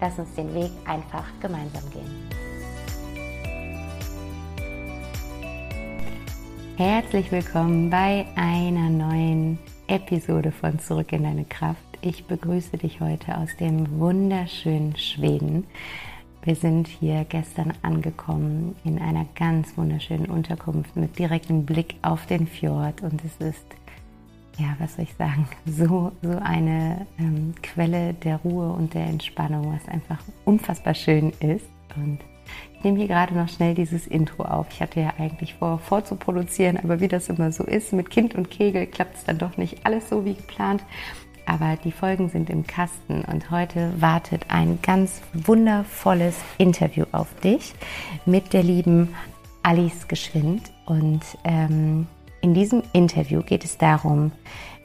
Lass uns den Weg einfach gemeinsam gehen. Herzlich willkommen bei einer neuen Episode von Zurück in deine Kraft. Ich begrüße dich heute aus dem wunderschönen Schweden. Wir sind hier gestern angekommen in einer ganz wunderschönen Unterkunft mit direktem Blick auf den Fjord und es ist ja, was soll ich sagen, so, so eine ähm, Quelle der Ruhe und der Entspannung, was einfach unfassbar schön ist. Und ich nehme hier gerade noch schnell dieses Intro auf. Ich hatte ja eigentlich vor, vorzuproduzieren, aber wie das immer so ist, mit Kind und Kegel klappt es dann doch nicht alles so wie geplant. Aber die Folgen sind im Kasten und heute wartet ein ganz wundervolles Interview auf dich mit der lieben Alice Geschwind. Und ähm, in diesem Interview geht es darum,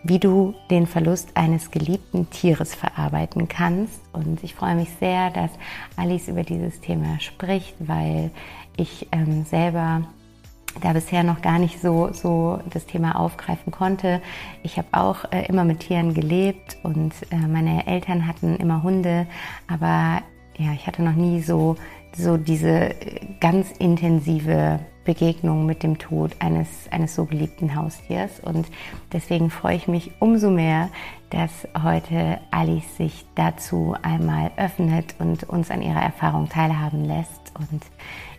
wie du den Verlust eines geliebten Tieres verarbeiten kannst. Und ich freue mich sehr, dass Alice über dieses Thema spricht, weil ich ähm, selber da bisher noch gar nicht so, so das Thema aufgreifen konnte. Ich habe auch äh, immer mit Tieren gelebt und äh, meine Eltern hatten immer Hunde, aber ja, ich hatte noch nie so, so diese ganz intensive Begegnung mit dem Tod eines, eines so geliebten Haustiers. Und deswegen freue ich mich umso mehr, dass heute Alice sich dazu einmal öffnet und uns an ihrer Erfahrung teilhaben lässt. Und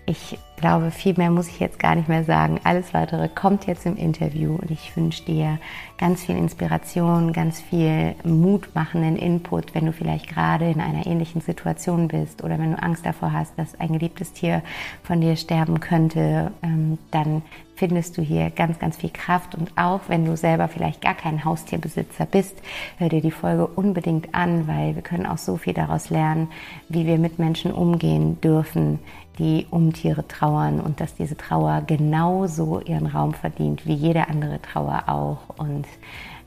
ich glaube, viel mehr muss ich jetzt gar nicht mehr sagen. Alles weitere kommt jetzt im Interview und ich wünsche dir ganz viel Inspiration, ganz viel mutmachenden Input, wenn du vielleicht gerade in einer ähnlichen Situation bist oder wenn du Angst davor hast, dass ein geliebtes Tier von dir sterben könnte, ähm, dann findest du hier ganz, ganz viel Kraft. Und auch wenn du selber vielleicht gar kein Haustierbesitzer bist, hör dir die Folge unbedingt an, weil wir können auch so viel daraus lernen, wie wir mit Menschen umgehen dürfen, die um Tiere trauern und dass diese Trauer genauso ihren Raum verdient wie jede andere Trauer auch. Und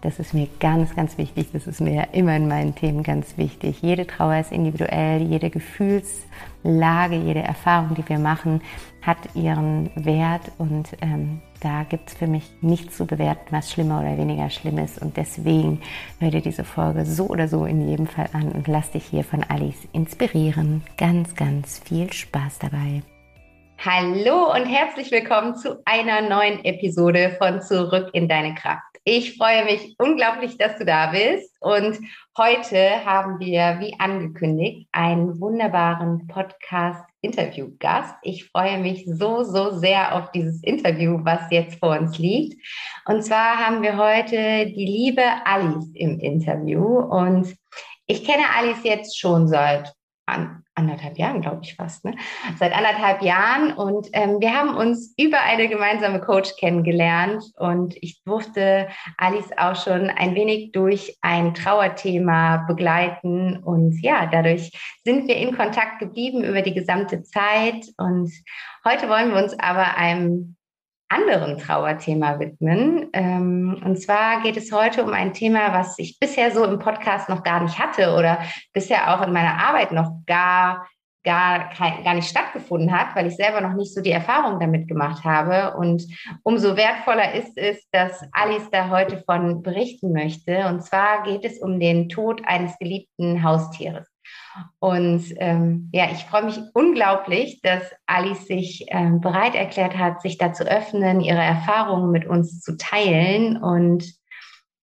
das ist mir ganz, ganz wichtig. Das ist mir immer in meinen Themen ganz wichtig. Jede Trauer ist individuell, jede Gefühlslage, jede Erfahrung, die wir machen, hat ihren Wert und ähm, da gibt es für mich nichts zu bewerten, was schlimmer oder weniger schlimm ist. Und deswegen hör dir diese Folge so oder so in jedem Fall an und lass dich hier von Alice inspirieren. Ganz, ganz viel Spaß dabei. Hallo und herzlich willkommen zu einer neuen Episode von Zurück in deine Kraft. Ich freue mich unglaublich, dass du da bist. Und heute haben wir, wie angekündigt, einen wunderbaren Podcast-Interview-Gast. Ich freue mich so, so sehr auf dieses Interview, was jetzt vor uns liegt. Und zwar haben wir heute die liebe Alice im Interview. Und ich kenne Alice jetzt schon seit anderthalb Jahren, glaube ich fast, ne? seit anderthalb Jahren. Und ähm, wir haben uns über eine gemeinsame Coach kennengelernt und ich durfte Alice auch schon ein wenig durch ein Trauerthema begleiten. Und ja, dadurch sind wir in Kontakt geblieben über die gesamte Zeit. Und heute wollen wir uns aber einem anderen Trauerthema widmen. Ähm, und zwar geht es heute um ein Thema, was ich bisher so im Podcast noch gar nicht hatte oder bisher auch in meiner Arbeit noch gar, gar, gar nicht stattgefunden hat, weil ich selber noch nicht so die Erfahrung damit gemacht habe. Und umso wertvoller ist es, dass Alice da heute von berichten möchte. Und zwar geht es um den Tod eines geliebten Haustieres. Und ähm, ja, ich freue mich unglaublich, dass Alice sich ähm, bereit erklärt hat, sich da zu öffnen, ihre Erfahrungen mit uns zu teilen und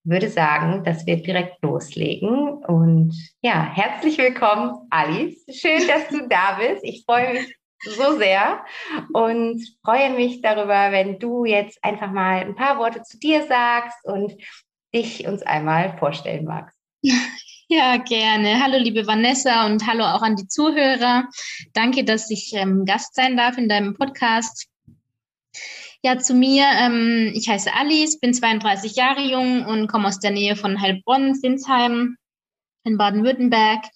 würde sagen, dass wir direkt loslegen. Und ja, herzlich willkommen, Alice. Schön, dass du da bist. Ich freue mich so sehr und freue mich darüber, wenn du jetzt einfach mal ein paar Worte zu dir sagst und dich uns einmal vorstellen magst. Ja, gerne. Hallo, liebe Vanessa und hallo auch an die Zuhörer. Danke, dass ich ähm, Gast sein darf in deinem Podcast. Ja, zu mir. Ähm, ich heiße Alice, bin 32 Jahre jung und komme aus der Nähe von Heilbronn, Sinsheim in Baden-Württemberg.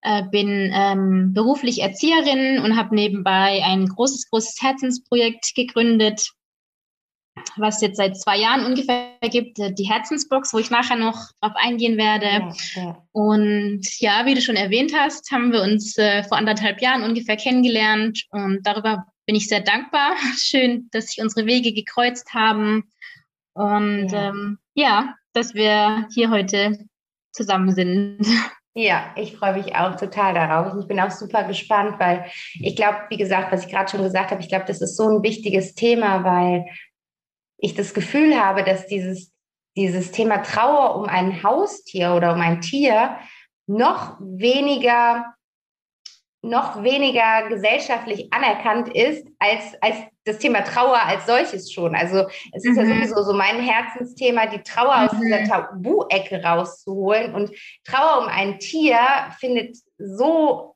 Äh, bin ähm, beruflich Erzieherin und habe nebenbei ein großes, großes Herzensprojekt gegründet, was jetzt seit zwei Jahren ungefähr gibt, äh, die Herzensbox, wo ich nachher noch drauf eingehen werde. Ja, ja. Und ja, wie du schon erwähnt hast, haben wir uns äh, vor anderthalb Jahren ungefähr kennengelernt und darüber bin ich sehr dankbar. Schön, dass sich unsere Wege gekreuzt haben und ja, ähm, ja dass wir hier heute zusammen sind. Ja, ich freue mich auch total darauf. Ich bin auch super gespannt, weil ich glaube, wie gesagt, was ich gerade schon gesagt habe, ich glaube, das ist so ein wichtiges Thema, weil ich das Gefühl habe, dass dieses, dieses Thema Trauer um ein Haustier oder um ein Tier noch weniger noch weniger gesellschaftlich anerkannt ist als, als das Thema Trauer als solches schon. Also es ist mhm. ja sowieso so mein Herzensthema, die Trauer mhm. aus dieser Tabu-Ecke rauszuholen. Und Trauer um ein Tier findet so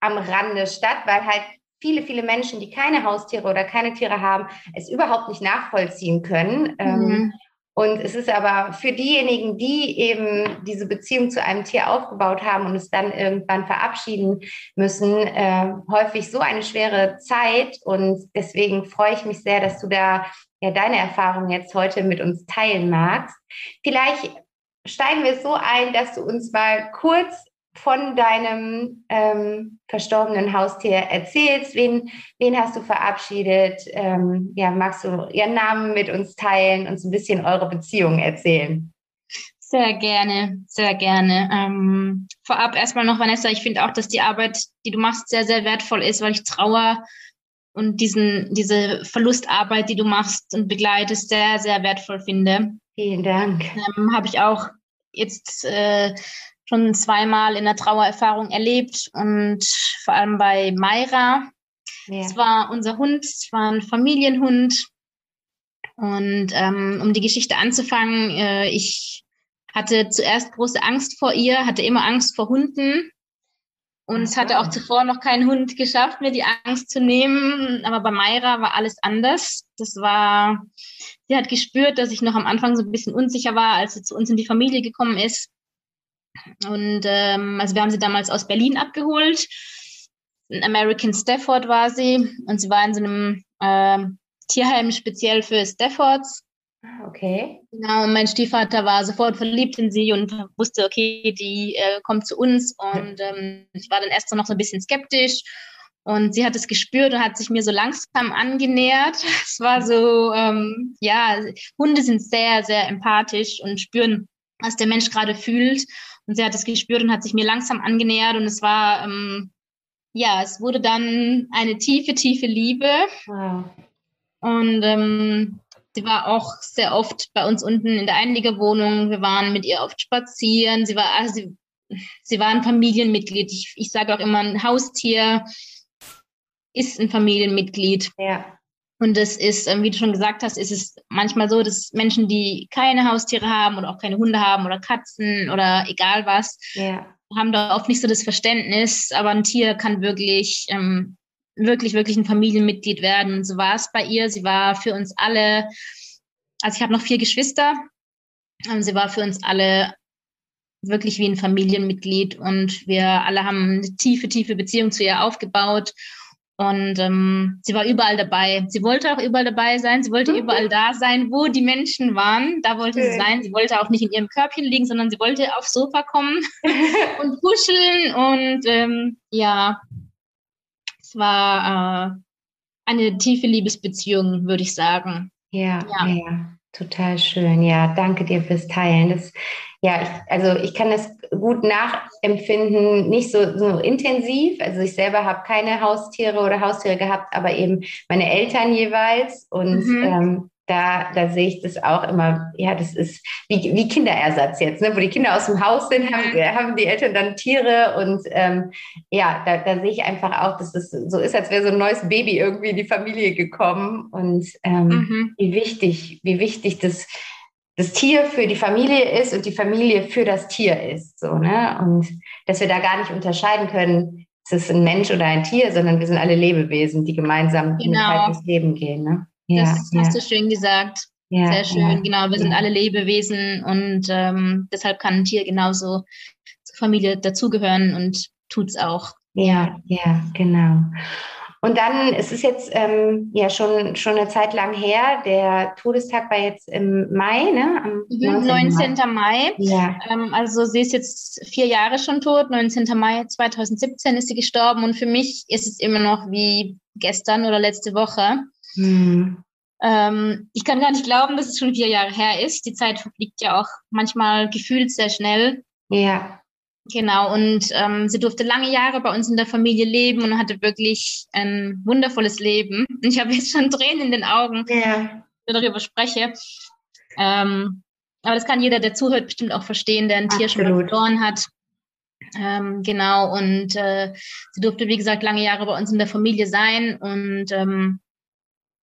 am Rande statt, weil halt viele, viele Menschen, die keine Haustiere oder keine Tiere haben, es überhaupt nicht nachvollziehen können. Ähm, mhm. Und es ist aber für diejenigen, die eben diese Beziehung zu einem Tier aufgebaut haben und es dann irgendwann verabschieden müssen, äh, häufig so eine schwere Zeit. Und deswegen freue ich mich sehr, dass du da ja deine Erfahrungen jetzt heute mit uns teilen magst. Vielleicht steigen wir so ein, dass du uns mal kurz von deinem ähm, verstorbenen Haustier erzählst. Wen, wen hast du verabschiedet? Ähm, ja, magst du ihren Namen mit uns teilen und so ein bisschen eure Beziehung erzählen? Sehr gerne, sehr gerne. Ähm, vorab erstmal noch, Vanessa, ich finde auch, dass die Arbeit, die du machst, sehr, sehr wertvoll ist, weil ich Trauer und diesen, diese Verlustarbeit, die du machst und begleitest, sehr, sehr wertvoll finde. Vielen Dank. Ähm, Habe ich auch jetzt äh, schon zweimal in der Trauererfahrung erlebt und vor allem bei Mayra. Ja. Es war unser Hund, es war ein Familienhund. Und ähm, um die Geschichte anzufangen, äh, ich hatte zuerst große Angst vor ihr, hatte immer Angst vor Hunden. Und es hatte auch zuvor noch kein Hund geschafft, mir die Angst zu nehmen. Aber bei Mayra war alles anders. Das war, sie hat gespürt, dass ich noch am Anfang so ein bisschen unsicher war, als sie zu uns in die Familie gekommen ist. Und ähm, also wir haben sie damals aus Berlin abgeholt. In American Stafford war sie und sie war in so einem äh, Tierheim speziell für Staffords. Ah, okay. Genau, und mein Stiefvater war sofort verliebt in sie und wusste, okay, die äh, kommt zu uns. Und ähm, ich war dann erst noch so ein bisschen skeptisch. Und sie hat es gespürt und hat sich mir so langsam angenähert. Es war so, ähm, ja, Hunde sind sehr, sehr empathisch und spüren, was der Mensch gerade fühlt. Und sie hat es gespürt und hat sich mir langsam angenähert und es war, ähm, ja, es wurde dann eine tiefe, tiefe Liebe. Wow. Und ähm, sie war auch sehr oft bei uns unten in der Einliegerwohnung. Wir waren mit ihr oft spazieren. Sie war, also sie, sie war ein Familienmitglied. Ich, ich sage auch immer, ein Haustier ist ein Familienmitglied. Ja. Und das ist, ähm, wie du schon gesagt hast, ist es manchmal so, dass Menschen, die keine Haustiere haben oder auch keine Hunde haben oder Katzen oder egal was, ja. haben da oft nicht so das Verständnis. Aber ein Tier kann wirklich, ähm, wirklich, wirklich ein Familienmitglied werden. Und so war es bei ihr. Sie war für uns alle, also ich habe noch vier Geschwister. Ähm, sie war für uns alle wirklich wie ein Familienmitglied und wir alle haben eine tiefe, tiefe Beziehung zu ihr aufgebaut. Und ähm, sie war überall dabei. Sie wollte auch überall dabei sein. Sie wollte mhm. überall da sein, wo die Menschen waren. Da wollte sie sein. Sie wollte auch nicht in ihrem Körbchen liegen, sondern sie wollte aufs Sofa kommen und kuscheln. Und ähm, ja, es war äh, eine tiefe Liebesbeziehung, würde ich sagen. Ja, ja, ja, total schön. Ja, danke dir fürs Teilen. Das ja, ich, also ich kann das gut nachempfinden, nicht so, so intensiv. Also ich selber habe keine Haustiere oder Haustiere gehabt, aber eben meine Eltern jeweils. Und mhm. ähm, da, da sehe ich das auch immer, ja, das ist wie, wie Kinderersatz jetzt, ne? wo die Kinder aus dem Haus sind, haben, mhm. haben die Eltern dann Tiere und ähm, ja, da, da sehe ich einfach auch, dass das so ist, als wäre so ein neues Baby irgendwie in die Familie gekommen und ähm, mhm. wie wichtig, wie wichtig das, das Tier für die Familie ist und die Familie für das Tier ist, so, ne? Und dass wir da gar nicht unterscheiden können, ist es ein Mensch oder ein Tier, sondern wir sind alle Lebewesen, die gemeinsam genau. durchs Leben gehen, ne? Ja, das ja. hast du schön gesagt. Ja, Sehr schön, ja, genau. Wir sind alle Lebewesen und ähm, deshalb kann ein Tier genauso zur Familie dazugehören und tut es auch. Ja, ja, genau. Und dann, es ist jetzt ähm, ja schon, schon eine Zeit lang her, der Todestag war jetzt im Mai, ne? Am 19. 19. Mai. Ja. Ähm, also sie ist jetzt vier Jahre schon tot, 19. Mai 2017 ist sie gestorben und für mich ist es immer noch wie gestern oder letzte Woche. Mhm. Ähm, ich kann gar nicht glauben, dass es schon vier Jahre her ist. Die Zeit verfliegt ja auch manchmal gefühlt sehr schnell. Ja. Genau, und ähm, sie durfte lange Jahre bei uns in der Familie leben und hatte wirklich ein wundervolles Leben. Und ich habe jetzt schon Tränen in den Augen, ja. wenn ich darüber spreche. Ähm, aber das kann jeder, der zuhört, bestimmt auch verstehen, der ein Absolut. Tier schon verloren hat. Ähm, genau, und äh, sie durfte, wie gesagt, lange Jahre bei uns in der Familie sein. Und ähm,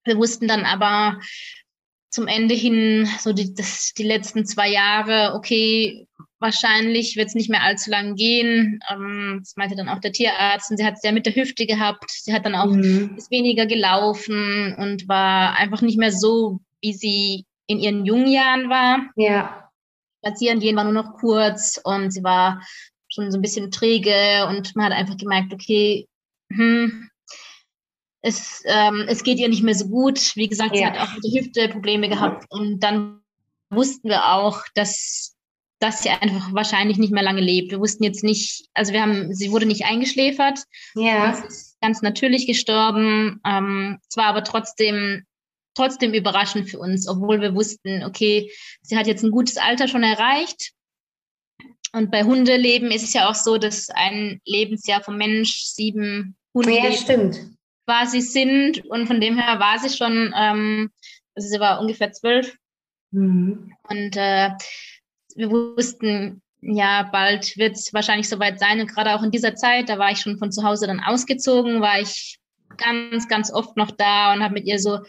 wir wussten dann aber zum Ende hin, so die, das, die letzten zwei Jahre, okay, wahrscheinlich wird es nicht mehr allzu lang gehen. Ähm, das meinte dann auch der Tierarzt. Und sie hat es ja mit der Hüfte gehabt. Sie hat dann auch mhm. ist weniger gelaufen und war einfach nicht mehr so, wie sie in ihren jungen Jahren war. Ja. Spazieren gehen war nur noch kurz und sie war schon so ein bisschen träge und man hat einfach gemerkt, okay, hm, es, ähm, es geht ihr nicht mehr so gut. Wie gesagt, ja. sie hat auch mit der Hüfte Probleme gehabt. Und dann wussten wir auch, dass, dass sie einfach wahrscheinlich nicht mehr lange lebt. Wir wussten jetzt nicht, also wir haben, sie wurde nicht eingeschläfert. Ja. Sie ist ganz natürlich gestorben. Ähm, es war aber trotzdem, trotzdem überraschend für uns, obwohl wir wussten, okay, sie hat jetzt ein gutes Alter schon erreicht. Und bei Hundeleben ist es ja auch so, dass ein Lebensjahr vom Mensch sieben Hunde. Ja, stimmt quasi sind. Und von dem her war sie schon, ähm, also sie war ungefähr zwölf. Mhm. Und äh, wir wussten, ja, bald wird es wahrscheinlich soweit sein. Und gerade auch in dieser Zeit, da war ich schon von zu Hause dann ausgezogen, war ich ganz, ganz oft noch da und habe mit ihr so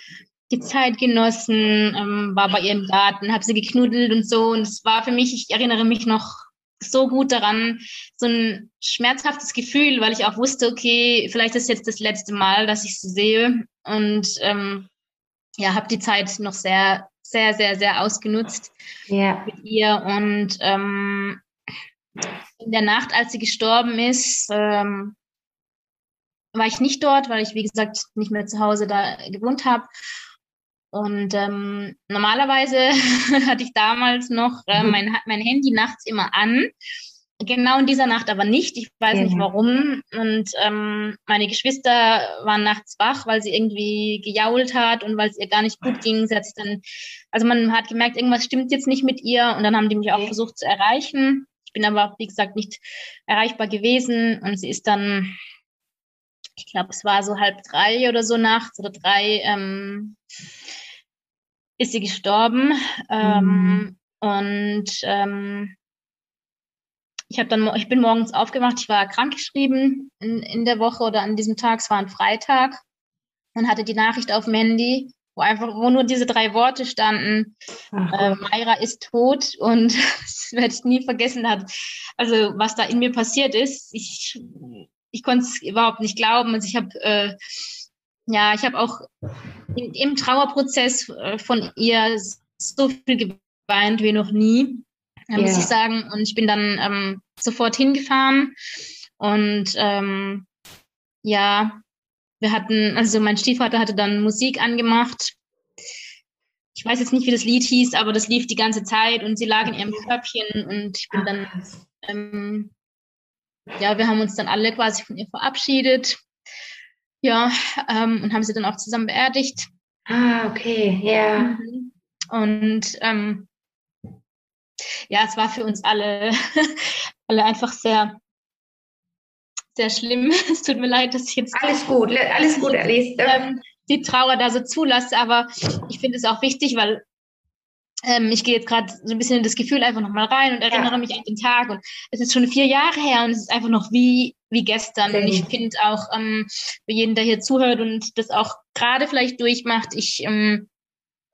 die Zeit genossen, ähm, war bei ihr im Garten, habe sie geknuddelt und so. Und es war für mich, ich erinnere mich noch so gut daran, so ein schmerzhaftes Gefühl, weil ich auch wusste, okay, vielleicht ist jetzt das letzte Mal, dass ich sie sehe und ähm, ja, habe die Zeit noch sehr, sehr, sehr, sehr ausgenutzt ja. mit ihr und ähm, in der Nacht, als sie gestorben ist, ähm, war ich nicht dort, weil ich, wie gesagt, nicht mehr zu Hause da gewohnt habe. Und ähm, normalerweise hatte ich damals noch äh, mhm. mein, mein Handy nachts immer an. Genau in dieser Nacht aber nicht. Ich weiß ja. nicht warum. Und ähm, meine Geschwister waren nachts wach, weil sie irgendwie gejault hat und weil es ihr gar nicht gut ging. Sie hat sich dann, also man hat gemerkt, irgendwas stimmt jetzt nicht mit ihr. Und dann haben die mich auch versucht zu erreichen. Ich bin aber, wie gesagt, nicht erreichbar gewesen. Und sie ist dann, ich glaube, es war so halb drei oder so nachts oder drei, ähm, ist sie gestorben. Ähm, mhm. Und ähm, ich habe dann, ich bin morgens aufgewacht, ich war krankgeschrieben in, in der Woche oder an diesem Tag, es war ein Freitag. Und hatte die Nachricht auf dem Handy, wo einfach, wo nur diese drei Worte standen, äh, Mayra ist tot und das werde ich nie vergessen. Hat. Also was da in mir passiert ist, ich, ich konnte es überhaupt nicht glauben. Also ich habe äh, ja, ich habe auch in, im Trauerprozess äh, von ihr so viel geweint wie noch nie, yeah. muss ich sagen. Und ich bin dann ähm, sofort hingefahren und ähm, ja, wir hatten, also mein Stiefvater hatte dann Musik angemacht. Ich weiß jetzt nicht, wie das Lied hieß, aber das lief die ganze Zeit und sie lag in ihrem Körbchen und ich bin dann, ähm, ja, wir haben uns dann alle quasi von ihr verabschiedet. Ja, ähm, und haben sie dann auch zusammen beerdigt. Ah, okay, ja. Mhm. Und ähm, ja, es war für uns alle, alle einfach sehr, sehr schlimm. Es tut mir leid, dass ich jetzt. Alles gut, alles gut, Alice. Ähm, die Trauer da so zulasse. Aber ich finde es auch wichtig, weil ähm, ich gehe jetzt gerade so ein bisschen in das Gefühl einfach nochmal rein und erinnere ja. mich an den Tag. Und es ist schon vier Jahre her und es ist einfach noch wie, wie gestern. Okay. Und ich finde auch ähm, für jeden, der hier zuhört und das auch gerade vielleicht durchmacht, ich ähm, äh,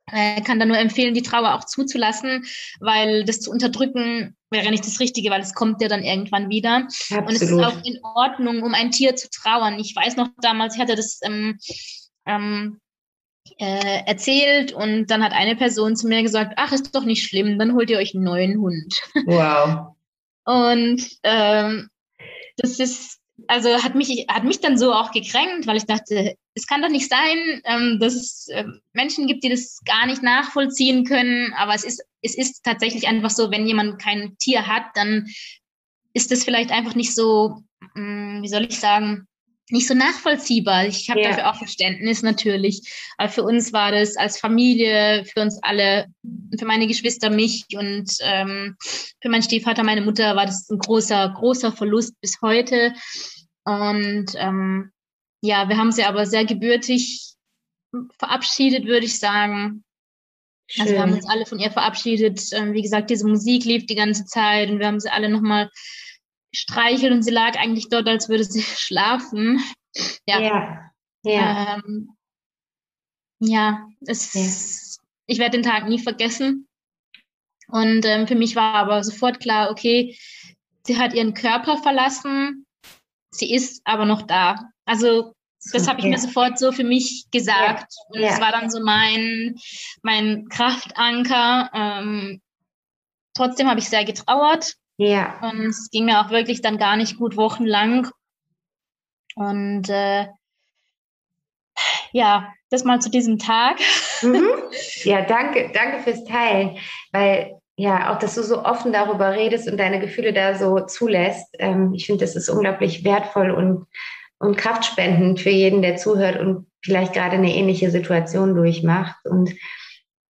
kann da nur empfehlen, die Trauer auch zuzulassen, weil das zu unterdrücken wäre nicht das Richtige, weil es kommt ja dann irgendwann wieder. Absolut. Und es ist auch in Ordnung, um ein Tier zu trauern. Ich weiß noch damals, ich hatte das ähm, ähm, äh, erzählt und dann hat eine Person zu mir gesagt, ach, ist doch nicht schlimm, dann holt ihr euch einen neuen Hund. Wow. und ähm, das ist, also hat mich, hat mich dann so auch gekränkt, weil ich dachte, es kann doch nicht sein, ähm, dass es äh, Menschen gibt, die das gar nicht nachvollziehen können, aber es ist, es ist tatsächlich einfach so, wenn jemand kein Tier hat, dann ist das vielleicht einfach nicht so, mh, hm, wie soll ich sagen, nicht so nachvollziehbar. Ich habe ja. dafür auch Verständnis natürlich. Aber für uns war das als Familie, für uns alle, für meine Geschwister, mich und ähm, für meinen Stiefvater, meine Mutter war das ein großer, großer Verlust bis heute. Und ähm, ja, wir haben sie aber sehr gebürtig verabschiedet, würde ich sagen. Schön. Also wir haben uns alle von ihr verabschiedet. Ähm, wie gesagt, diese Musik lief die ganze Zeit und wir haben sie alle nochmal gestreichelt und sie lag eigentlich dort, als würde sie schlafen. Ja. Ja. Ja, ähm, ja es, ja. ich werde den Tag nie vergessen. Und ähm, für mich war aber sofort klar, okay, sie hat ihren Körper verlassen, sie ist aber noch da. Also das habe ich mir sofort so für mich gesagt. Ja. Und das war dann so mein, mein Kraftanker. Ähm, trotzdem habe ich sehr getrauert. Ja. Und es ging mir auch wirklich dann gar nicht gut wochenlang. Und äh, ja, das mal zu diesem Tag. Mhm. Ja, danke, danke fürs Teilen, weil ja, auch, dass du so offen darüber redest und deine Gefühle da so zulässt. Ähm, ich finde, das ist unglaublich wertvoll und, und kraftspendend für jeden, der zuhört und vielleicht gerade eine ähnliche Situation durchmacht. Und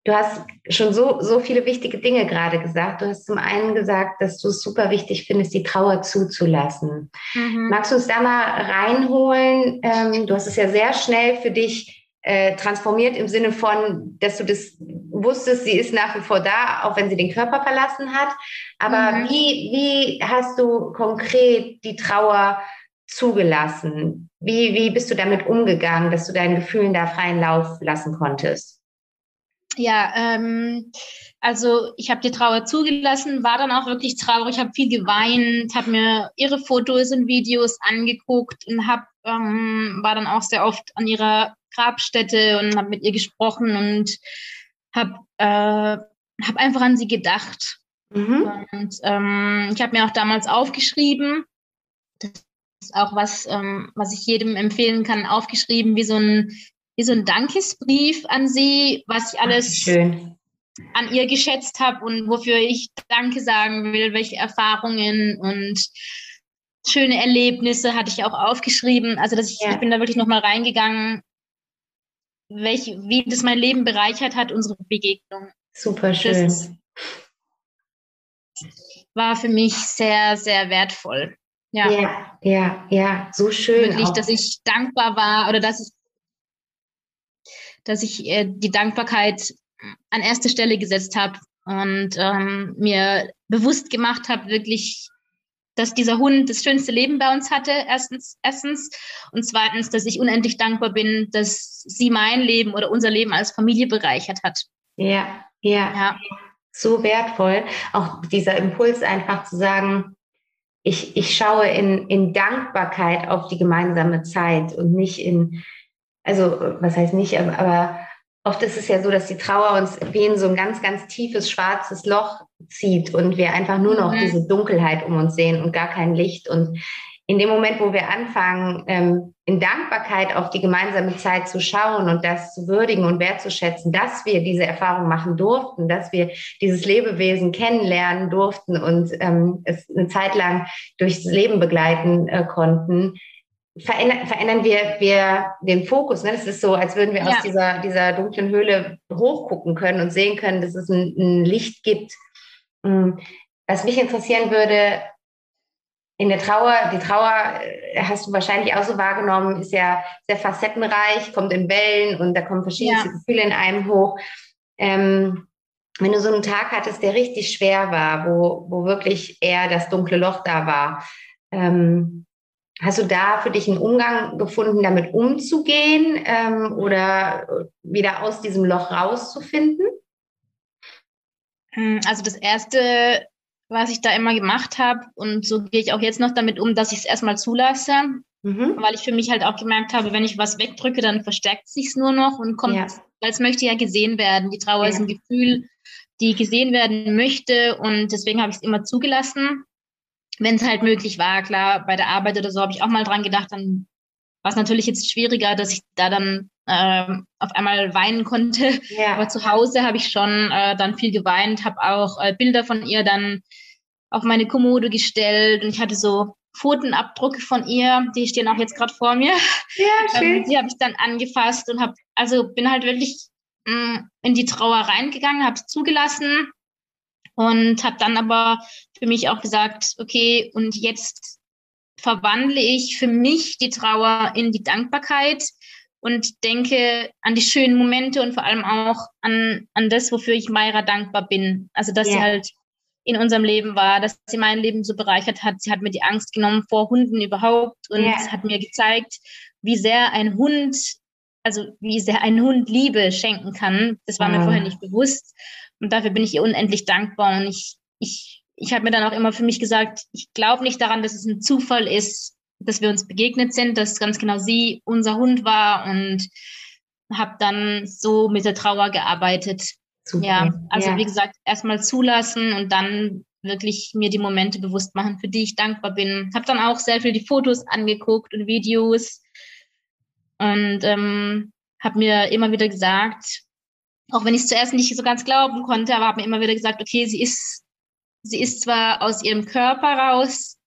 Du hast schon so, so viele wichtige Dinge gerade gesagt. Du hast zum einen gesagt, dass du es super wichtig findest, die Trauer zuzulassen. Mhm. Magst du uns da mal reinholen? Ähm, du hast es ja sehr schnell für dich äh, transformiert im Sinne von, dass du das wusstest, sie ist nach wie vor da, auch wenn sie den Körper verlassen hat. Aber mhm. wie, wie hast du konkret die Trauer zugelassen? Wie, wie bist du damit umgegangen, dass du deinen Gefühlen da freien Lauf lassen konntest? Ja, ähm, also ich habe die Trauer zugelassen, war dann auch wirklich traurig, habe viel geweint, habe mir ihre Fotos und Videos angeguckt und hab, ähm, war dann auch sehr oft an ihrer Grabstätte und habe mit ihr gesprochen und habe äh, hab einfach an sie gedacht. Mhm. Und ähm, ich habe mir auch damals aufgeschrieben, das ist auch was, ähm, was ich jedem empfehlen kann, aufgeschrieben, wie so ein wie so ein Dankesbrief an sie, was ich alles Ach, an ihr geschätzt habe und wofür ich Danke sagen will, welche Erfahrungen und schöne Erlebnisse hatte ich auch aufgeschrieben. Also dass ich, ja. ich bin da wirklich nochmal reingegangen, welche, wie das mein Leben bereichert hat, unsere Begegnung. Super schön. Das war für mich sehr, sehr wertvoll. Ja, ja, ja, ja so schön. Wirklich, auch. dass ich dankbar war oder dass ich dass ich äh, die Dankbarkeit an erste Stelle gesetzt habe und ähm, mir bewusst gemacht habe, wirklich, dass dieser Hund das schönste Leben bei uns hatte, erstens, erstens. Und zweitens, dass ich unendlich dankbar bin, dass sie mein Leben oder unser Leben als Familie bereichert hat. Ja, ja. ja. So wertvoll. Auch dieser Impuls einfach zu sagen, ich, ich schaue in, in Dankbarkeit auf die gemeinsame Zeit und nicht in, also was heißt nicht, aber, aber oft ist es ja so, dass die Trauer uns wie in so ein ganz, ganz tiefes schwarzes Loch zieht und wir einfach nur noch mhm. diese Dunkelheit um uns sehen und gar kein Licht. Und in dem Moment, wo wir anfangen, ähm, in Dankbarkeit auf die gemeinsame Zeit zu schauen und das zu würdigen und wertzuschätzen, dass wir diese Erfahrung machen durften, dass wir dieses Lebewesen kennenlernen durften und ähm, es eine Zeit lang durchs Leben begleiten äh, konnten, verändern, verändern wir, wir den Fokus. Ne? Das ist so, als würden wir ja. aus dieser, dieser dunklen Höhle hochgucken können und sehen können, dass es ein, ein Licht gibt. Mm, was mich interessieren würde, in der Trauer, die Trauer äh, hast du wahrscheinlich auch so wahrgenommen, ist ja sehr facettenreich, kommt in Wellen und da kommen verschiedene ja. Gefühle in einem hoch. Ähm, wenn du so einen Tag hattest, der richtig schwer war, wo, wo wirklich eher das dunkle Loch da war, ähm, hast du da für dich einen Umgang gefunden, damit umzugehen ähm, oder wieder aus diesem Loch rauszufinden? Hm, also das erste was ich da immer gemacht habe. Und so gehe ich auch jetzt noch damit um, dass ich es erstmal zulasse, mhm. weil ich für mich halt auch gemerkt habe, wenn ich was wegdrücke, dann verstärkt es sich nur noch und kommt, ja. weil es möchte ja gesehen werden. Die Trauer ja. ist ein Gefühl, die gesehen werden möchte und deswegen habe ich es immer zugelassen. Wenn es halt möglich war, klar, bei der Arbeit oder so habe ich auch mal dran gedacht, dann war es natürlich jetzt schwieriger, dass ich da dann äh, auf einmal weinen konnte. Ja. Aber zu Hause habe ich schon äh, dann viel geweint, habe auch äh, Bilder von ihr dann auf meine Kommode gestellt und ich hatte so Pfotenabdrücke von ihr, die stehen auch jetzt gerade vor mir. Ja, ähm, schön. Ähm, die habe ich dann angefasst und habe, also bin halt wirklich mh, mm, in die Trauer reingegangen, habe es zugelassen und habe dann aber für mich auch gesagt, okay, und jetzt verwandle ich für mich die Trauer in die Dankbarkeit und denke an die schönen Momente und vor allem auch an, an das, wofür ich Mayra dankbar bin. Also, dass yeah. sie halt in unserem Leben war, dass sie mein Leben so bereichert hat. Sie hat mir die Angst genommen vor Hunden überhaupt und yeah. hat mir gezeigt, wie sehr ein Hund, also wie sehr ein Hund Liebe schenken kann. Das war mm. mir vorher nicht bewusst. Und dafür bin ich ihr unendlich dankbar. Und ich, ich, ich habe mir dann auch immer für mich gesagt, ich glaube nicht daran, dass es ein Zufall ist, dass wir uns begegnet sind, dass ganz genau sie unser Hund war und habe dann so mit der Trauer gearbeitet. Super. Ja, also ja. wie gesagt, erstmal zulassen und dann wirklich mir die Momente bewusst machen, für die ich dankbar bin. Habe dann auch sehr viel die Fotos angeguckt und Videos und ähm, habe mir immer wieder gesagt, auch wenn ich es zuerst nicht so ganz glauben konnte, aber habe mir immer wieder gesagt, okay, sie ist, sie ist zwar aus ihrem Körper raus,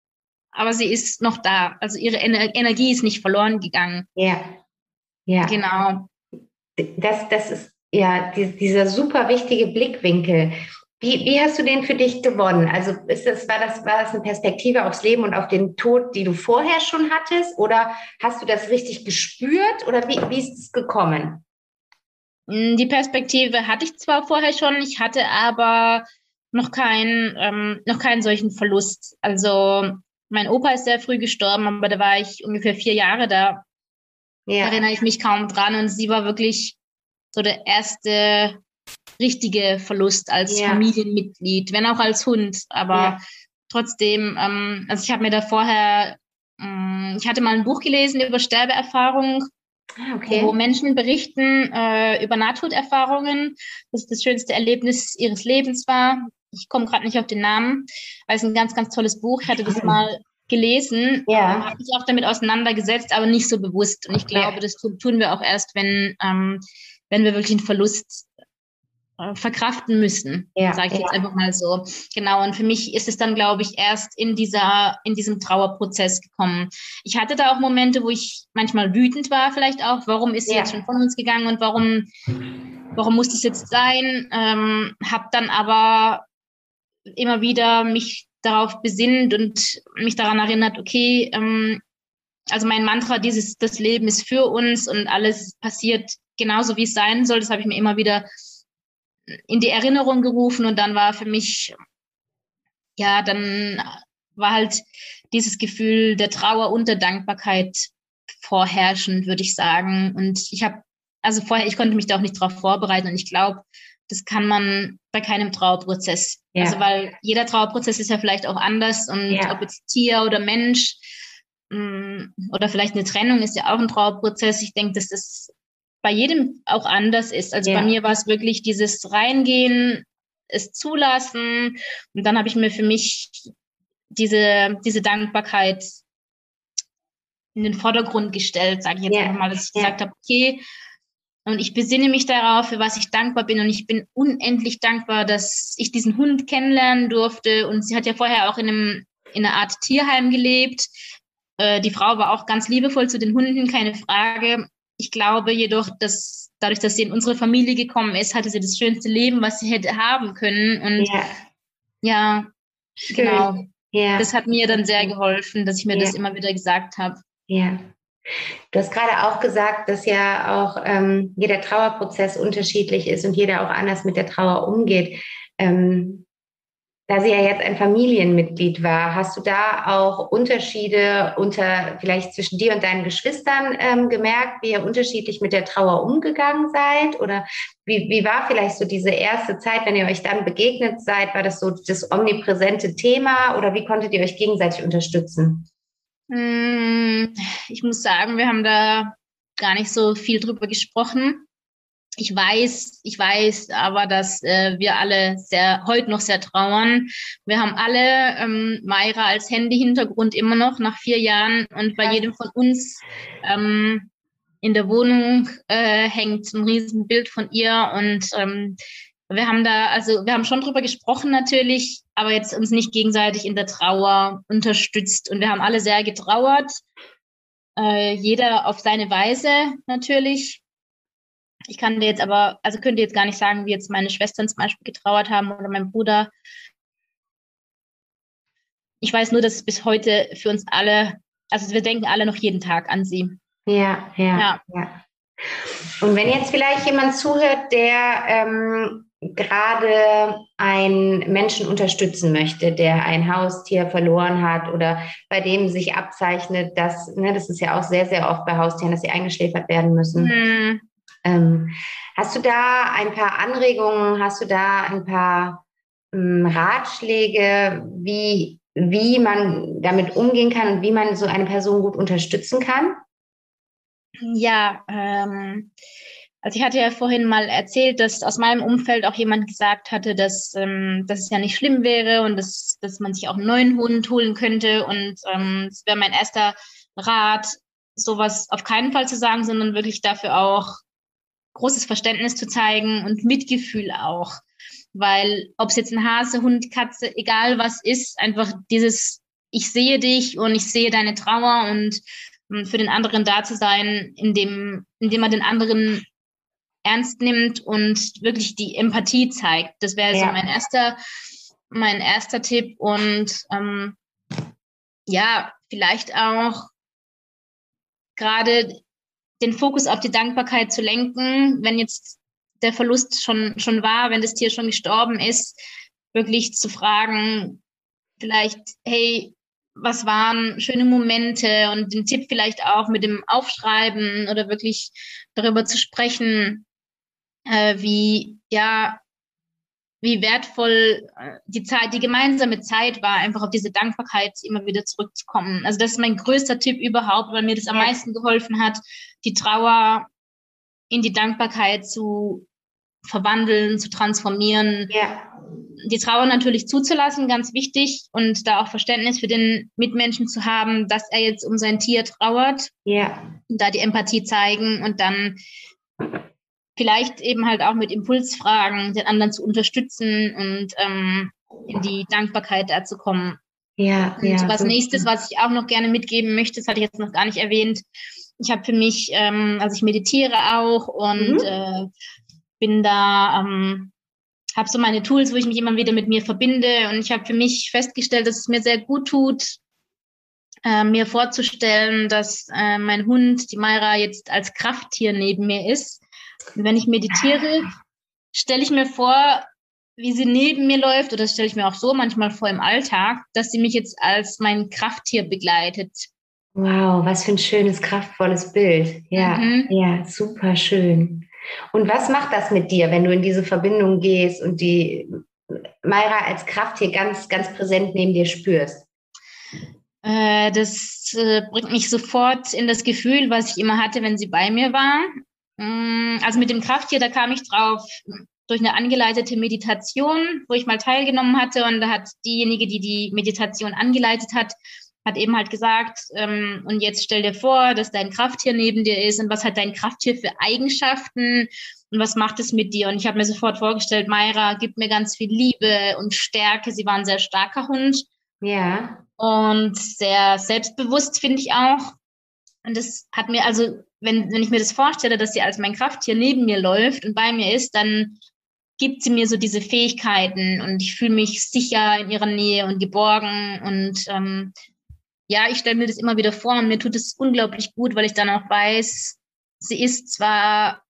aber sie ist noch da. Also ihre Ener Energie ist nicht verloren gegangen. Ja. Ja. Genau. Das, das ist ja die, dieser super wichtige Blickwinkel. Wie, wie hast du den für dich gewonnen? Also ist das, war, das, war das eine Perspektive aufs Leben und auf den Tod, die du vorher schon hattest? Oder hast du das richtig gespürt? Oder wie, wie ist es gekommen? Hm, die Perspektive hatte ich zwar vorher schon, ich hatte aber noch keinen, ähm, noch keinen solchen Verlust. Also mein Opa ist sehr früh gestorben, aber da war ich ungefähr vier Jahre da. Ja. Erinnere ich mich kaum dran. Und sie war wirklich so der erste richtige Verlust als ja. Familienmitglied, wenn auch als Hund. Aber ja. trotzdem, ähm, also ich habe mir da vorher, ähm, ich hatte mal ein Buch gelesen über Sterbeerfahrung. Ah, okay. wo Menschen berichten äh, über Nahtoderfahrungen, dass das schönste Erlebnis ihres Lebens war ich komme gerade nicht auf den Namen, weil es ein ganz, ganz tolles Buch. Ich hatte das mal gelesen, ja. ähm, habe mich auch damit auseinandergesetzt, aber nicht so bewusst. Und ich glaube, ja. das tun wir auch erst, wenn, ähm, wenn wir wirklich einen Verlust verkraften müssen, ja. sage ich ja. jetzt einfach mal so. Genau. Und für mich ist es dann, glaube ich, erst in dieser, in diesem Trauerprozess gekommen. Ich hatte da auch Momente, wo ich manchmal wütend war, vielleicht auch. Warum ist sie jetzt schon von uns gegangen und warum, warum muss das jetzt sein? Ähm, habe dann aber immer wieder mich darauf besinnt und mich daran erinnert, okay, ähm, also mein Mantra, dieses, das Leben ist für uns und alles passiert genauso, wie es sein soll, das habe ich mir immer wieder in die Erinnerung gerufen und dann war für mich, ja, dann war halt dieses Gefühl der Trauer und der Dankbarkeit vorherrschend, würde ich sagen. Und ich habe, also vorher, ich konnte mich da auch nicht darauf vorbereiten und ich glaube, das kann man bei keinem Trauerprozess. Ja. Also weil jeder Trauerprozess ist ja vielleicht auch anders und ja. ob jetzt Tier oder Mensch mh, mm, oder vielleicht eine Trennung ist ja auch ein Trauerprozess. Ich denke, dass das bei jedem auch anders ist. Also ja. bei mir war es wirklich dieses Reingehen, es zulassen und dann habe ich mir für mich diese, diese Dankbarkeit in den Vordergrund gestellt, sage ich jetzt einfach mal, dass ich gesagt habe, okay, und ich besinne mich darauf, für was ich dankbar bin. Und ich bin unendlich dankbar, dass ich diesen Hund kennenlernen durfte. Und sie hat ja vorher auch in, einem, in einer Art Tierheim gelebt. Äh, die Frau war auch ganz liebevoll zu den Hunden, keine Frage. Ich glaube jedoch, dass dadurch, dass sie in unsere Familie gekommen ist, hatte sie das schönste Leben, was sie hätte haben können. Und ja, ja genau. Ja. Das hat mir dann sehr geholfen, dass ich mir ja. das immer wieder gesagt habe. Ja. Du hast gerade auch gesagt, dass ja auch ähm, jeder Trauerprozess unterschiedlich ist und jeder auch anders mit der Trauer umgeht. Ähm, da sie ja jetzt ein Familienmitglied war, hast du da auch Unterschiede unter vielleicht zwischen dir und deinen Geschwistern ähm, gemerkt, wie ihr unterschiedlich mit der Trauer umgegangen seid? Oder wie, wie war vielleicht so diese erste Zeit, wenn ihr euch dann begegnet seid? War das so das omnipräsente Thema oder wie konntet ihr euch gegenseitig unterstützen? Hm, ich muss sagen, wir haben da gar nicht so viel drüber gesprochen ich weiß, ich weiß aber, dass äh, wir alle sehr heute noch sehr trauern. Wir haben alle ähm, Mayra als Handy-Hintergrund immer noch nach vier Jahren und bei jedem von uns ähm, in der Wohnung äh, hängt ein Riesenbild von ihr und ähm, wir haben da, also wir haben schon drüber gesprochen natürlich, aber jetzt uns nicht gegenseitig in der Trauer unterstützt und wir haben alle sehr getrauert, äh, jeder auf seine Weise natürlich ich kann dir jetzt aber, also könnte jetzt gar nicht sagen, wie jetzt meine Schwestern zum Beispiel getrauert haben oder mein Bruder. Ich weiß nur, dass es bis heute für uns alle, also wir denken alle noch jeden Tag an sie. Ja, ja, ja. ja. Und wenn jetzt vielleicht jemand zuhört, der ähm, gerade einen Menschen unterstützen möchte, der ein Haustier verloren hat oder bei dem sich abzeichnet, dass, ne, das ist ja auch sehr, sehr oft bei Haustieren, dass sie eingeschläfert werden müssen. Hm. Ähm, hast du da ein paar Anregungen, hast du da ein paar ähm, Ratschläge, wie, wie man damit umgehen kann und wie man so eine Person gut unterstützen kann? Ja, ähm, also ich hatte ja vorhin mal erzählt, dass aus meinem Umfeld auch jemand gesagt hatte, dass, ähm, dass es ja nicht schlimm wäre und dass, dass man sich auch einen neuen Hund holen könnte. Und ähm, wäre mein erster Rat, sowas auf keinen Fall zu sagen, sondern wirklich dafür auch großes Verständnis zu zeigen und Mitgefühl auch. Weil ob es jetzt ein Hase, Hund, Katze, egal was ist, einfach dieses, ich sehe dich und ich sehe deine Trauer und um, für den anderen da zu sein, indem, indem man den anderen ernst nimmt und wirklich die Empathie zeigt. Das wäre ja. so mein erster, mein erster Tipp. Und ähm, ja, vielleicht auch gerade den Fokus auf die Dankbarkeit zu lenken, wenn jetzt der Verlust schon, schon war, wenn das Tier schon gestorben ist, wirklich zu fragen, vielleicht, hey, was waren schöne Momente? Und den Tipp vielleicht auch mit dem Aufschreiben oder wirklich darüber zu sprechen, äh, wie, ja, wie wertvoll äh, die Zeit, die gemeinsame Zeit war, einfach auf diese Dankbarkeit immer wieder zurückzukommen. Also das ist mein größter Tipp überhaupt, weil mir das am meisten geholfen hat, die Trauer in die Dankbarkeit zu verwandeln, zu transformieren. Ja. Die Trauer natürlich zuzulassen, ganz wichtig, und da auch Verständnis für den Mitmenschen zu haben, dass er jetzt um sein Tier trauert. Ja. Und da die Empathie zeigen und dann vielleicht eben halt auch mit Impulsfragen den anderen zu unterstützen und ähm, in die Dankbarkeit da zu kommen. Ja, und ja. Was so nächstes, was ich auch noch gerne mitgeben möchte, das hatte ich jetzt noch gar nicht erwähnt. Ich habe für mich, ähm, also ich meditiere auch und mhm. äh, bin da, ähm, habe so meine Tools, wo ich mich immer wieder mit mir verbinde und ich habe für mich festgestellt, dass es mir sehr gut tut, äh, mir vorzustellen, dass äh, mein Hund, die Mayra, jetzt als Krafttier neben mir ist wenn ich meditiere, stelle ich mir vor, wie sie neben mir läuft, oder stelle ich mir auch so manchmal vor im Alltag, dass sie mich jetzt als mein Krafttier begleitet. Wow, was für ein schönes, kraftvolles Bild. Ja, mhm. ja, super schön. Und was macht das mit dir, wenn du in diese Verbindung gehst und die Mayra als Krafttier ganz, ganz präsent neben dir spürst? Äh, das äh, bringt mich sofort in das Gefühl, was ich immer hatte, wenn sie bei mir war. Mm, also mit dem Krafttier, da kam ich drauf durch eine angeleitete Meditation, wo ich mal teilgenommen hatte. Und da hat diejenige, die die Meditation angeleitet hat, hat eben halt gesagt, ähm, und jetzt stell dir vor, dass dein Krafttier neben dir ist und was hat dein Krafttier für Eigenschaften und was macht es mit dir? Und ich habe mir sofort vorgestellt, Mayra gibt mir ganz viel Liebe und Stärke. Sie war ein sehr starker Hund. Ja. Und sehr selbstbewusst, finde ich auch. Und das hat mir also wenn, wenn ich mir das vorstelle, dass sie als mein Krafttier neben mir läuft und bei mir ist, dann gibt sie mir so diese Fähigkeiten und ich fühle mich sicher in ihrer Nähe und geborgen und ähm, ja, ich stelle mir das immer wieder vor und mir tut es unglaublich gut, weil ich dann auch weiß, sie ist zwar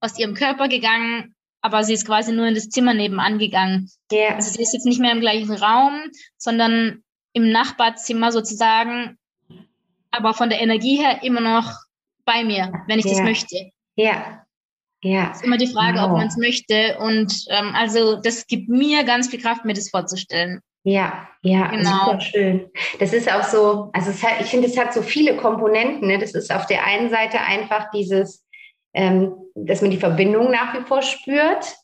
aus ihrem Körper gegangen, aber sie ist quasi nur in das Zimmer nebenan gegangen. Yeah. Also sie ist jetzt nicht mehr im gleichen Raum, sondern im Nachbarzimmer sozusagen, aber von der Energie her immer noch bei mir, wenn ich yeah. das möchte. Ja. Ja. ist immer die Frage, wow. ob man es möchte. Und ähm, also das gibt mir ganz viel Kraft, mir das vorzustellen. Ja, ja, genau. super schön. Das ist auch so, also hat, ich finde, es hat so viele Komponenten. Ne? Das ist auf der einen Seite einfach dieses, ähm, dass man die Verbindung nach wie vor spürt.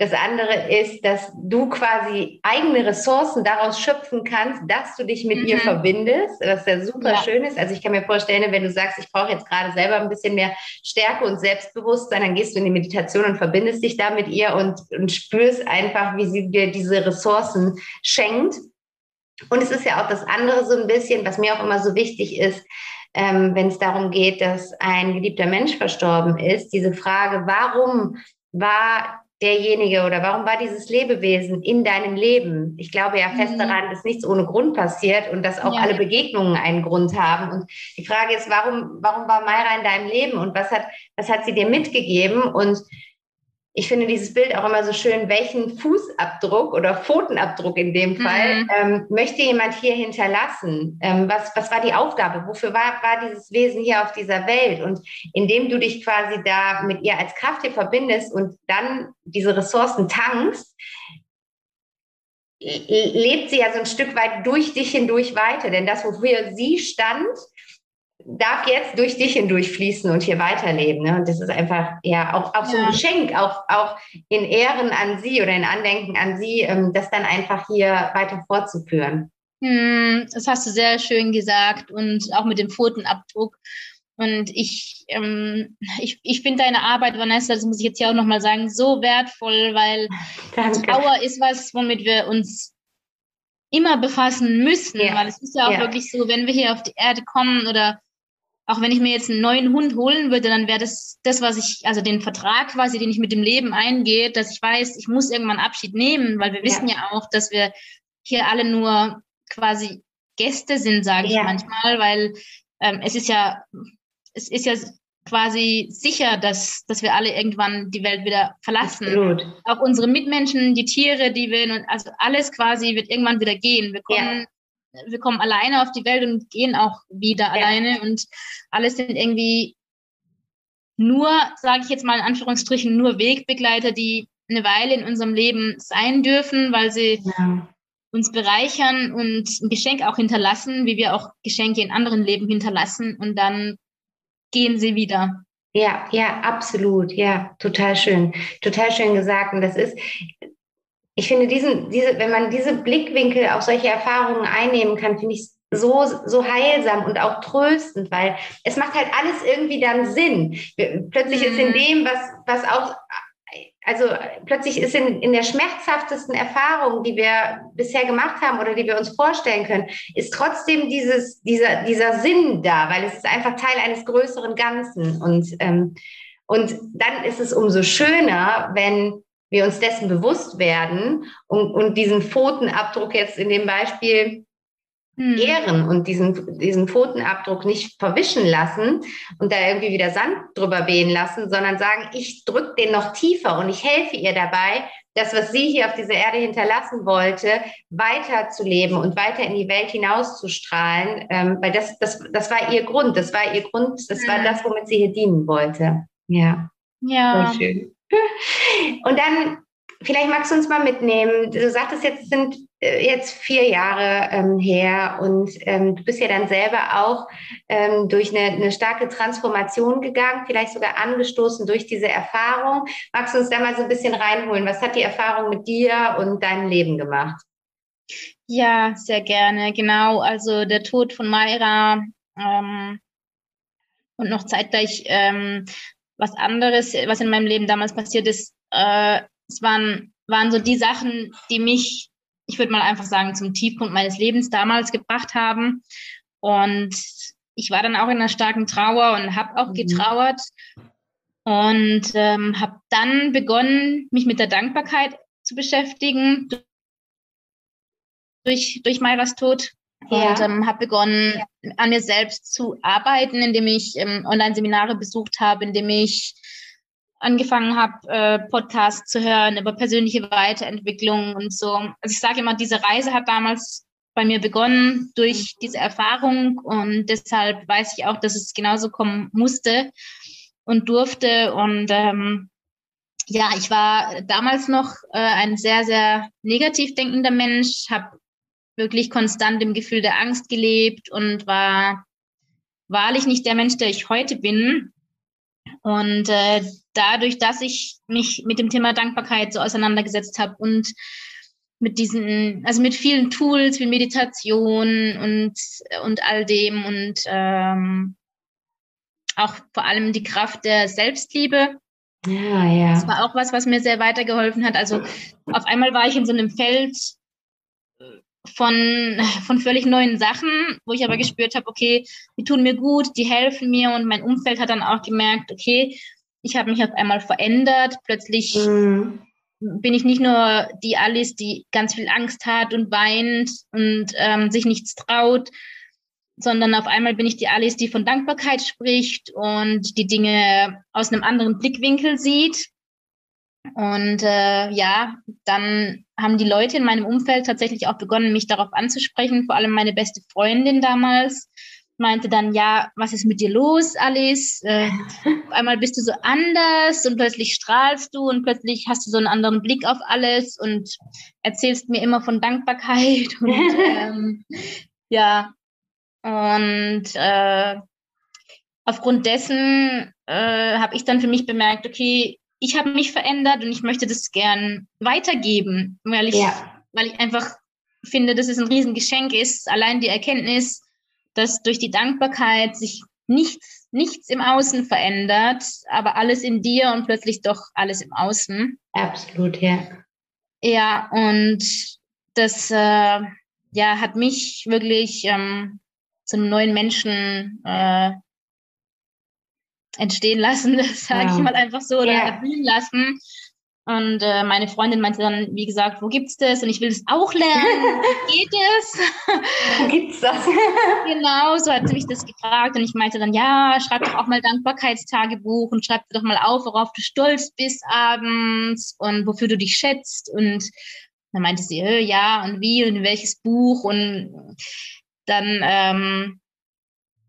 Das andere ist, dass du quasi eigene Ressourcen daraus schöpfen kannst, dass du dich mit mhm. ihr verbindest, was ja super ja. schön ist. Also ich kann mir vorstellen, wenn du sagst, ich brauche jetzt gerade selber ein bisschen mehr Stärke und Selbstbewusstsein, dann gehst du in die Meditation und verbindest dich da mit ihr und, und spürst einfach, wie sie dir diese Ressourcen schenkt. Und es ist ja auch das andere so ein bisschen, was mir auch immer so wichtig ist, ähm, wenn es darum geht, dass ein geliebter Mensch verstorben ist, diese Frage, warum war derjenige oder warum war dieses Lebewesen in deinem Leben? Ich glaube ja fest mhm. daran, dass nichts ohne Grund passiert und dass auch ja. alle Begegnungen einen Grund haben. Und die Frage ist, warum, warum war Mayra in deinem Leben und was hat, was hat sie dir mitgegeben? Und ich finde dieses Bild auch immer so schön, welchen Fußabdruck oder Pfotenabdruck in dem Fall mhm. ähm, möchte jemand hier hinterlassen? Ähm, was, was war die Aufgabe? Wofür war, war dieses Wesen hier auf dieser Welt? Und indem du dich quasi da mit ihr als Kraft hier verbindest und dann diese Ressourcen tankst, lebt sie ja so ein Stück weit durch dich hindurch weiter. Denn das, wofür sie stand, darf jetzt durch dich hindurch fließen und hier weiterleben. Ne? Und das ist einfach ja auch, auch so ein Geschenk, auch, auch in Ehren an sie oder in Andenken an sie, ähm, das dann einfach hier weiter fortzuführen. Hm, das hast du sehr schön gesagt und auch mit dem Pfotenabdruck. Und ich, ähm, ich, ich finde deine Arbeit, Vanessa, das muss ich jetzt hier auch nochmal sagen, so wertvoll, weil Danke. Trauer ist was, womit wir uns immer befassen müssen, ja. weil es ist ja auch ja. wirklich so, wenn wir hier auf die Erde kommen oder auch wenn ich mir jetzt einen neuen Hund holen würde, dann wäre das das, was ich, also den Vertrag quasi, den ich mit dem Leben eingehe, dass ich weiß, ich muss irgendwann Abschied nehmen, weil wir wissen ja, ja auch, dass wir hier alle nur quasi Gäste sind, sage ich ja. manchmal, weil ähm, es ist ja, es ist ja quasi sicher, dass, dass wir alle irgendwann die Welt wieder verlassen. Absolut. Auch unsere Mitmenschen, die Tiere, die wir, also alles quasi wird irgendwann wieder gehen. Wir kommen ja wir kommen alleine auf die Welt und gehen auch wieder ja. alleine und alles sind irgendwie nur, sage ich jetzt mal in Anführungsstrichen, nur Wegbegleiter, die eine Weile in unserem Leben sein dürfen, weil sie ja. uns bereichern und ein Geschenk auch hinterlassen, wie wir auch Geschenke in anderen Leben hinterlassen und dann gehen sie wieder. Ja, ja, absolut. Ja, total schön. Total schön gesagt. Und das ist, ich finde diesen, diese, wenn man diese Blickwinkel auf solche Erfahrungen einnehmen kann, finde ich so, so heilsam und auch tröstend, weil es macht halt alles irgendwie dann Sinn. Plötzlich mhm. ist in mhm. dem, was, was auch, also plötzlich ist in, in der schmerzhaftesten Erfahrung, die wir bisher gemacht haben oder die wir uns vorstellen können, ist trotzdem dieses, dieser, dieser Sinn da, weil es ist einfach Teil eines größeren Ganzen. Und, ähm, und dann ist es umso schöner, wenn wir uns dessen bewusst werden und, und diesen Pfotenabdruck jetzt in dem Beispiel hm. ehren und diesen, diesen Pfotenabdruck nicht verwischen lassen und da irgendwie wieder Sand drüber wehen lassen, sondern sagen, ich drücke den noch tiefer und ich helfe ihr dabei, das, was sie hier auf dieser Erde hinterlassen wollte, weiterzuleben und weiter in die Welt hinauszustrahlen, ähm, weil das, das, das war ihr Grund, das war ihr Grund, das war hm. das, womit sie hier dienen wollte. Ja. Ja. Sehr schön. Und dann, vielleicht magst du uns mal mitnehmen. Du sagtest jetzt, sind äh, jetzt vier Jahre ähm, her und ähm, du bist ja dann selber auch ähm, durch eine, eine, starke Transformation gegangen, vielleicht sogar angestoßen durch diese Erfahrung. Magst du uns da mal so ein bisschen reinholen? Was hat die Erfahrung mit dir und deinem Leben gemacht? Ja, sehr gerne. Genau. Also der Tod von Mayra ähm, und noch zeitgleich ähm, was anderes, was in meinem Leben damals passiert ist. Äh, es waren, waren so die Sachen, die mich, ich würde mal einfach sagen, zum Tiefpunkt meines Lebens damals gebracht haben. Und ich war dann auch in einer starken Trauer und habe auch mhm. getrauert und ähm, habe dann begonnen, mich mit der Dankbarkeit zu beschäftigen durch, durch Mairas Tod. Ja. Und ähm, habe begonnen, an mir selbst zu arbeiten, indem ich ähm, Online-Seminare besucht habe, indem ich angefangen habe, äh, Podcasts zu hören über persönliche Weiterentwicklung und so. Also ich sage immer, diese Reise hat damals bei mir begonnen durch diese Erfahrung und deshalb weiß ich auch, dass es genauso kommen musste und durfte. Und ähm, ja, ich war damals noch äh, ein sehr, sehr negativ denkender Mensch, habe wirklich konstant im Gefühl der Angst gelebt und war wahrlich nicht der Mensch, der ich heute bin. Und äh, dadurch, dass ich mich mit dem Thema Dankbarkeit so auseinandergesetzt habe und mit diesen, also mit vielen Tools wie Meditation und, und all dem und ähm, auch vor allem die Kraft der Selbstliebe. Ja, ja. Das war auch was, was mir sehr weitergeholfen hat. Also auf einmal war ich in so einem Feld von, von völlig neuen Sachen, wo ich aber gespürt habe, okay, die tun mir gut, die helfen mir und mein Umfeld hat dann auch gemerkt, okay, ich habe mich auf einmal verändert. Plötzlich mhm. bin ich nicht nur die Alice, die ganz viel Angst hat und weint und ähm, sich nichts traut, sondern auf einmal bin ich die Alice, die von Dankbarkeit spricht und die Dinge aus einem anderen Blickwinkel sieht. Und äh, ja, dann haben die Leute in meinem Umfeld tatsächlich auch begonnen, mich darauf anzusprechen. Vor allem meine beste Freundin damals meinte dann, ja, was ist mit dir los, Alice? Äh, einmal bist du so anders und plötzlich strahlst du und plötzlich hast du so einen anderen Blick auf alles und erzählst mir immer von Dankbarkeit. Und ähm, ja, und äh, aufgrund dessen äh, habe ich dann für mich bemerkt, okay, ich habe mich verändert und ich möchte das gern weitergeben, weil ich, ja. weil ich einfach finde, dass es ein Riesengeschenk ist, allein die Erkenntnis, dass durch die Dankbarkeit sich nichts, nichts im Außen verändert, aber alles in dir und plötzlich doch alles im Außen. Absolut, ja. Ja, und das äh, ja, hat mich wirklich ähm, zu einem neuen Menschen äh, entstehen lassen, das sage ja. ich mal einfach so, oder ja. erblühen lassen. Und äh, meine Freundin meinte dann, wie gesagt, wo gibt's das? Und ich will das auch lernen. Wie geht es? wo gibt's das? genau, so hat sie mich das gefragt. Und ich meinte dann, ja, schreib doch auch mal Dankbarkeitstagebuch und schreib doch mal auf, worauf du stolz bist abends und wofür du dich schätzt. Und dann meinte sie, ja, und wie und in welches Buch. Und dann ähm,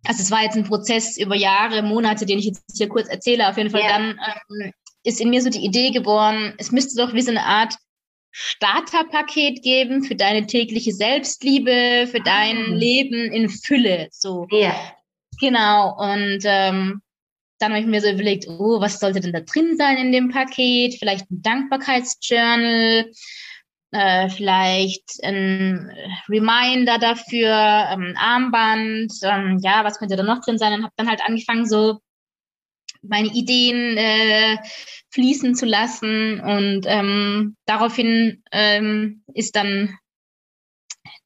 also es war jetzt ein Prozess über Jahre, Monate, den ich jetzt hier kurz erzähle. Auf jeden Fall ja. dann ähm, ist in mir so die Idee geboren, es müsste doch wie so eine Art Starterpaket geben für deine tägliche Selbstliebe, für dein ah. Leben in Fülle. So. Ja. Genau. Und ähm, dann habe ich mir so überlegt, oh, was sollte denn da drin sein in dem Paket? Vielleicht ein Dankbarkeitsjournal, äh, vielleicht ein Reminder dafür, ähm, Armband, ähm, ja, was könnte da noch drin sein? Und habe dann halt angefangen, so meine Ideen äh, fließen zu lassen. Und ähm, daraufhin ähm, ist dann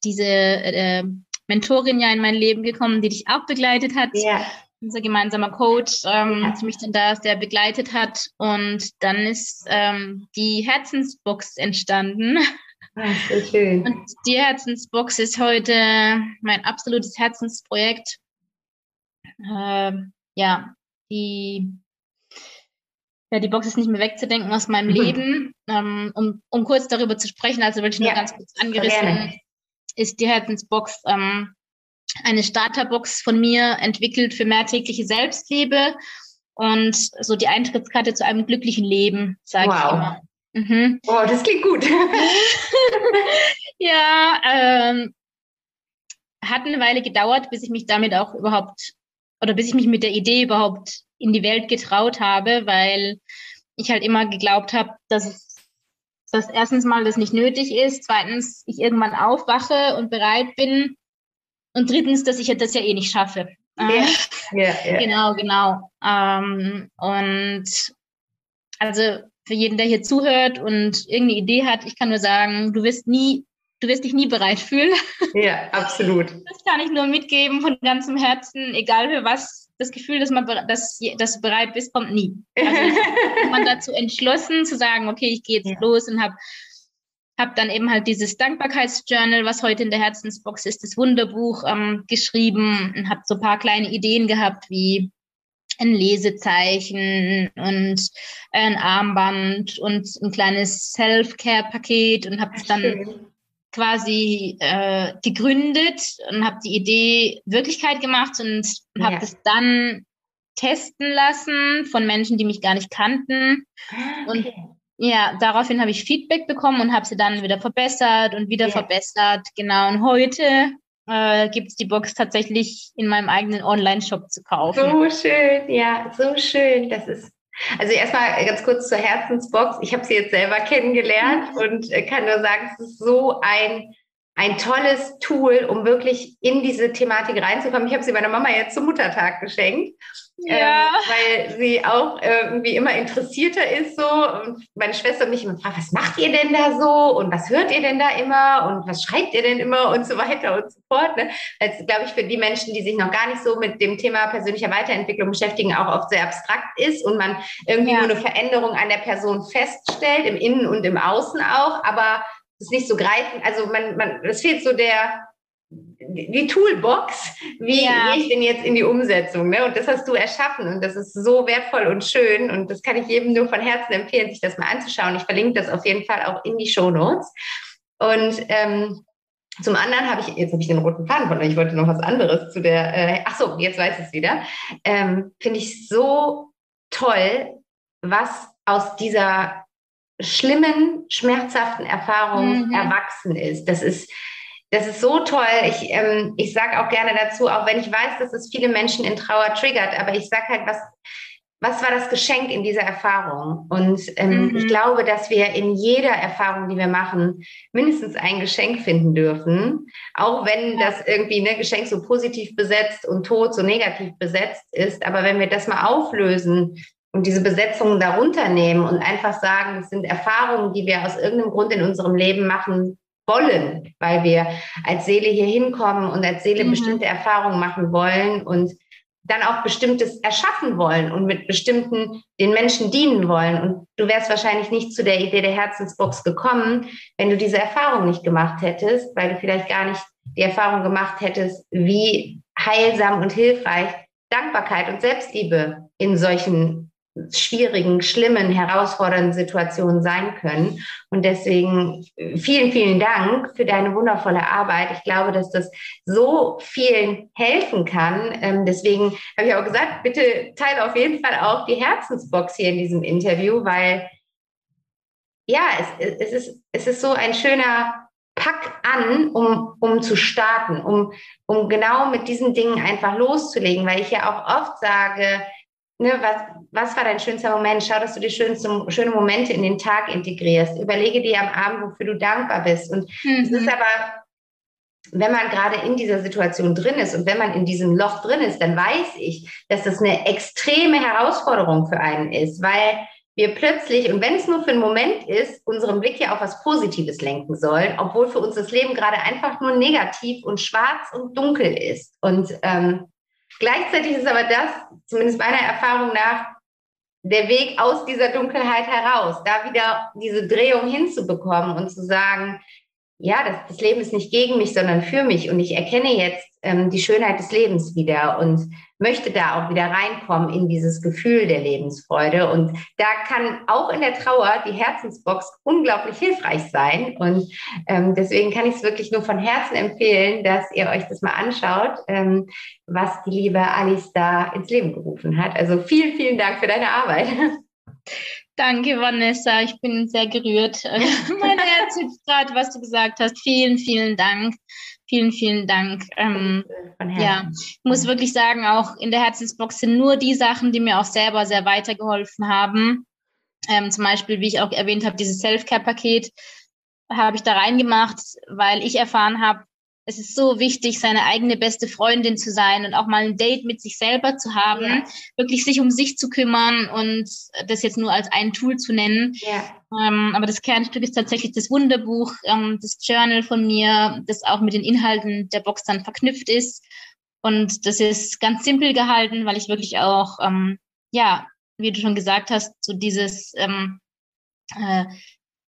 diese äh, Mentorin ja in mein Leben gekommen, die dich auch begleitet hat. Ja unser gemeinsamer Coach, ähm, ja. mich dann da sehr begleitet hat. Und dann ist ähm, die Herzensbox entstanden. Ach, so schön. Und die Herzensbox ist heute mein absolutes Herzensprojekt. Ähm, ja, die, ja, die Box ist nicht mehr wegzudenken aus meinem mhm. Leben. Ähm, um, um kurz darüber zu sprechen, also wirklich nur ja, ganz kurz angerissen, ist die Herzensbox ähm, eine Starterbox von mir entwickelt für mehrtägliche Selbstliebe und so die Eintrittskarte zu einem glücklichen Leben, sage wow. ich immer. Mhm. Oh, das klingt gut. ja, ähm, hat eine Weile gedauert, bis ich mich damit auch überhaupt oder bis ich mich mit der Idee überhaupt in die Welt getraut habe, weil ich halt immer geglaubt habe, dass dass erstens mal das nicht nötig ist, zweitens ich irgendwann aufwache und bereit bin und drittens, dass ich das ja eh nicht schaffe. Ja, ja, ja. Genau, genau. Ähm, und also für jeden, der hier zuhört und irgendeine Idee hat, ich kann nur sagen, du wirst nie, du wirst dich nie bereit fühlen. Ja, absolut. Das kann ich nur mitgeben von ganzem Herzen, egal für was das Gefühl, dass man dass, dass du bereit bist, kommt nie. Also man dazu entschlossen zu sagen, okay, ich gehe jetzt ja. los und habe hab dann eben halt dieses Dankbarkeitsjournal, was heute in der Herzensbox ist, das Wunderbuch ähm, geschrieben und habe so ein paar kleine Ideen gehabt, wie ein Lesezeichen und ein Armband und ein kleines Self-Care-Paket und habe es dann Schön. quasi äh, gegründet und habe die Idee Wirklichkeit gemacht und habe ja. das dann testen lassen von Menschen, die mich gar nicht kannten. Ah, okay. Und ja, daraufhin habe ich Feedback bekommen und habe sie dann wieder verbessert und wieder ja. verbessert. Genau. Und heute äh, gibt es die Box tatsächlich in meinem eigenen Online-Shop zu kaufen. So schön, ja, so schön. Das ist also erstmal ganz kurz zur Herzensbox. Ich habe sie jetzt selber kennengelernt mhm. und äh, kann nur sagen, es ist so ein ein tolles Tool, um wirklich in diese Thematik reinzukommen. Ich habe sie meiner Mama jetzt zum Muttertag geschenkt, ja. ähm, weil sie auch irgendwie immer interessierter ist so. Und meine Schwester mich immer fragt, was macht ihr denn da so und was hört ihr denn da immer und was schreibt ihr denn immer und so weiter und so fort. Ne? Das glaube ich für die Menschen, die sich noch gar nicht so mit dem Thema persönlicher Weiterentwicklung beschäftigen, auch oft sehr abstrakt ist und man irgendwie ja. nur eine Veränderung an der Person feststellt, im Innen und im Außen auch, aber ist nicht so greifen. Also man, man, es fehlt so der, die Toolbox, wie ja. gehe ich denn jetzt in die Umsetzung? Ne? Und das hast du erschaffen und das ist so wertvoll und schön und das kann ich jedem nur von Herzen empfehlen, sich das mal anzuschauen. Ich verlinke das auf jeden Fall auch in die Show Notes. Und ähm, zum anderen habe ich, jetzt habe ich den roten Faden von, ich wollte noch was anderes zu der, äh, ach so, jetzt weiß ich es wieder. Ähm, Finde ich so toll, was aus dieser schlimmen, schmerzhaften Erfahrungen mhm. erwachsen ist. Das ist, das ist so toll. Ich, ähm, ich sage auch gerne dazu, auch wenn ich weiß, dass es viele Menschen in Trauer triggert, aber ich sage halt, was, was war das Geschenk in dieser Erfahrung? Und ähm, mhm. ich glaube, dass wir in jeder Erfahrung, die wir machen, mindestens ein Geschenk finden dürfen. Auch wenn ja. das irgendwie ne Geschenk so positiv besetzt und Tod so negativ besetzt ist. Aber wenn wir das mal auflösen, und diese Besetzungen darunter nehmen und einfach sagen, es sind Erfahrungen, die wir aus irgendeinem Grund in unserem Leben machen wollen, weil wir als Seele hier hinkommen und als Seele mhm. bestimmte Erfahrungen machen wollen und dann auch bestimmtes erschaffen wollen und mit bestimmten den Menschen dienen wollen. Und du wärst wahrscheinlich nicht zu der Idee der Herzensbox gekommen, wenn du diese Erfahrung nicht gemacht hättest, weil du vielleicht gar nicht die Erfahrung gemacht hättest, wie heilsam und hilfreich Dankbarkeit und Selbstliebe in solchen schwierigen, schlimmen, herausfordernden Situationen sein können. Und deswegen vielen, vielen Dank für deine wundervolle Arbeit. Ich glaube, dass das so vielen helfen kann. Ähm, deswegen habe ich auch gesagt, bitte teile auf jeden Fall auch die Herzensbox hier in diesem Interview, weil ja, es, es, ist, es ist so ein schöner Pack an, um, um zu starten, um, um genau mit diesen Dingen einfach loszulegen, weil ich ja auch oft sage, ne, was, was war dein schönster Moment? Schau, dass du die schönsten, schönen Momente in den Tag integrierst. Überlege dir am Abend, wofür du dankbar bist. Und mhm. es ist aber, wenn man gerade in dieser Situation drin ist und wenn man in diesem Loch drin ist, dann weiß ich, dass das eine extreme Herausforderung für einen ist, weil wir plötzlich, und wenn es nur für einen Moment ist, unseren Blick ja auf was Positives lenken sollen, obwohl für uns das Leben gerade einfach nur negativ und schwarz und dunkel ist. Und ähm, Gleichzeitig ist aber das, zumindest meiner Erfahrung nach, der Weg aus dieser Dunkelheit heraus, da wieder diese Drehung hinzubekommen und zu sagen, ja, das, das Leben ist nicht gegen mich, sondern für mich. Und ich erkenne jetzt ähm, die Schönheit des Lebens wieder und möchte da auch wieder reinkommen in dieses Gefühl der Lebensfreude. Und da kann auch in der Trauer die Herzensbox unglaublich hilfreich sein. Und ähm, deswegen kann ich es wirklich nur von Herzen empfehlen, dass ihr euch das mal anschaut, ähm, was die liebe Alice da ins Leben gerufen hat. Also vielen, vielen Dank für deine Arbeit. Danke, Vanessa. Ich bin sehr gerührt. mein Herz gerade, was du gesagt hast. Vielen, vielen Dank. Vielen, vielen Dank. Ähm, ja, ich muss wirklich sagen, auch in der Herzensbox sind nur die Sachen, die mir auch selber sehr weitergeholfen haben. Ähm, zum Beispiel, wie ich auch erwähnt habe, dieses Self-Care-Paket habe ich da reingemacht, weil ich erfahren habe, es ist so wichtig, seine eigene beste Freundin zu sein und auch mal ein Date mit sich selber zu haben, ja. wirklich sich um sich zu kümmern und das jetzt nur als ein Tool zu nennen. Ja. Ähm, aber das Kernstück ist tatsächlich das Wunderbuch, ähm, das Journal von mir, das auch mit den Inhalten der Box dann verknüpft ist. Und das ist ganz simpel gehalten, weil ich wirklich auch, ähm, ja, wie du schon gesagt hast, so dieses ähm, äh,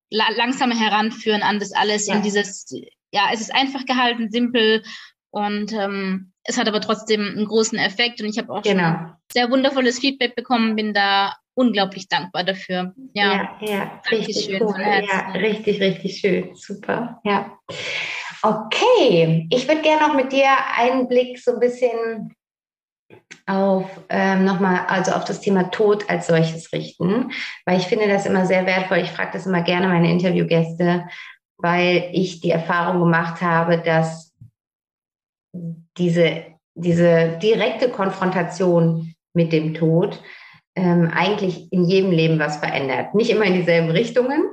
la langsame Heranführen an das alles ja. in dieses, ja, es ist einfach gehalten, simpel und ähm, es hat aber trotzdem einen großen Effekt und ich habe auch genau. sehr wundervolles Feedback bekommen, bin da unglaublich dankbar dafür. Ja, ja, ja richtig cool. Ja, richtig, richtig schön. Super. Ja. Okay, ich würde gerne noch mit dir einen Blick so ein bisschen auf ähm, nochmal, also auf das Thema Tod als solches richten, weil ich finde das immer sehr wertvoll. Ich frage das immer gerne meine Interviewgäste, weil ich die Erfahrung gemacht habe, dass diese, diese direkte Konfrontation mit dem Tod ähm, eigentlich in jedem Leben was verändert. Nicht immer in dieselben Richtungen,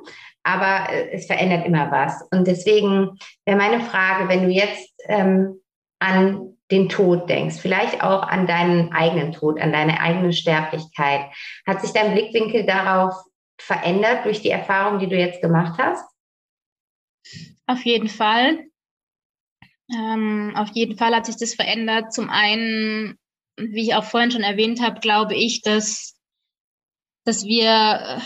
aber äh, es verändert immer was. Und deswegen wäre meine Frage, wenn du jetzt ähm, an den Tod denkst, vielleicht auch an deinen eigenen Tod, an deine eigene Sterblichkeit, hat sich dein Blickwinkel darauf verändert durch die Erfahrung, die du jetzt gemacht hast? Auf jeden Fall. Ähm, auf jeden Fall hat sich das verändert. Zum einen, wie ich auch vorhin schon erwähnt habe, glaube ich, dass, dass wir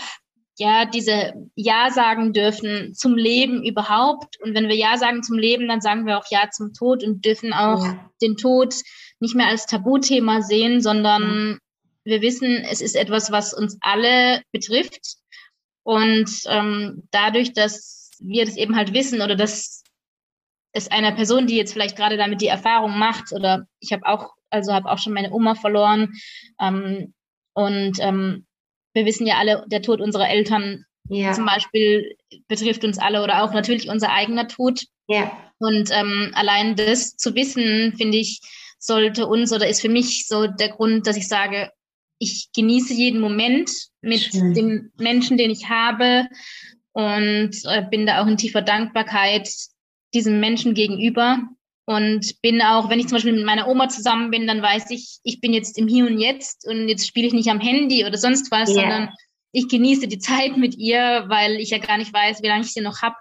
ja, diese Ja sagen dürfen zum Leben überhaupt. Und wenn wir Ja sagen zum Leben, dann sagen wir auch Ja zum Tod und dürfen auch ja. den Tod nicht mehr als Tabuthema sehen, sondern ja. wir wissen, es ist etwas, was uns alle betrifft. Und ähm, dadurch, dass wir das eben halt wissen oder dass es einer Person, die jetzt vielleicht gerade damit die Erfahrung macht, oder ich habe auch, also habe auch schon meine Oma verloren, ähm, und ähm, wir wissen ja alle, der Tod unserer Eltern ja. zum Beispiel betrifft uns alle oder auch natürlich unser eigener Tod. Ja. Und ähm, allein das zu wissen, finde ich, sollte uns oder ist für mich so der Grund, dass ich sage, ich genieße jeden Moment mit Schön. dem Menschen, den ich habe und äh, bin da auch in tiefer Dankbarkeit diesem Menschen gegenüber und bin auch, wenn ich zum Beispiel mit meiner Oma zusammen bin, dann weiß ich, ich bin jetzt im Hier und Jetzt und jetzt spiele ich nicht am Handy oder sonst was, yeah. sondern ich genieße die Zeit mit ihr, weil ich ja gar nicht weiß, wie lange ich sie noch habe.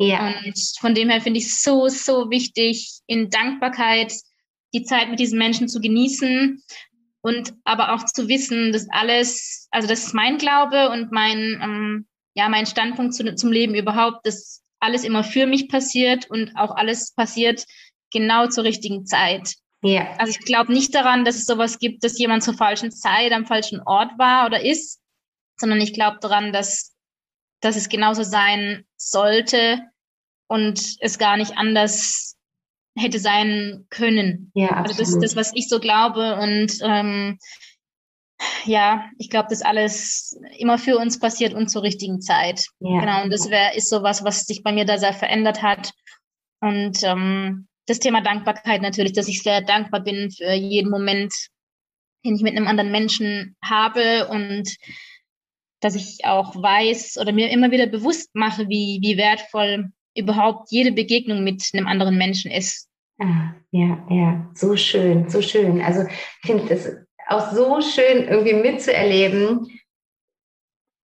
Yeah. Und von dem her finde ich es so, so wichtig, in Dankbarkeit die Zeit mit diesen Menschen zu genießen und aber auch zu wissen, dass alles, also das ist mein Glaube und mein, ähm, ja, mein Standpunkt zu, zum Leben überhaupt, dass alles immer für mich passiert und auch alles passiert, genau zur richtigen Zeit. Ja. Also ich glaube nicht daran, dass es sowas gibt, dass jemand zur falschen Zeit am falschen Ort war oder ist, sondern ich glaube daran, dass, dass es genauso sein sollte und es gar nicht anders hätte sein können. Ja, absolut. Also das ist das, was ich so glaube. Und ähm, ja, ich glaube, dass alles immer für uns passiert und zur richtigen Zeit. Ja. Genau. Und das wär, ist sowas, was sich bei mir da sehr verändert hat. Und ähm, das Thema Dankbarkeit natürlich, dass ich sehr dankbar bin für jeden Moment, den ich mit einem anderen Menschen habe und dass ich auch weiß oder mir immer wieder bewusst mache, wie, wie wertvoll überhaupt jede Begegnung mit einem anderen Menschen ist. Ah, ja, ja, so schön, so schön. Also ich finde es auch so schön, irgendwie mitzuerleben,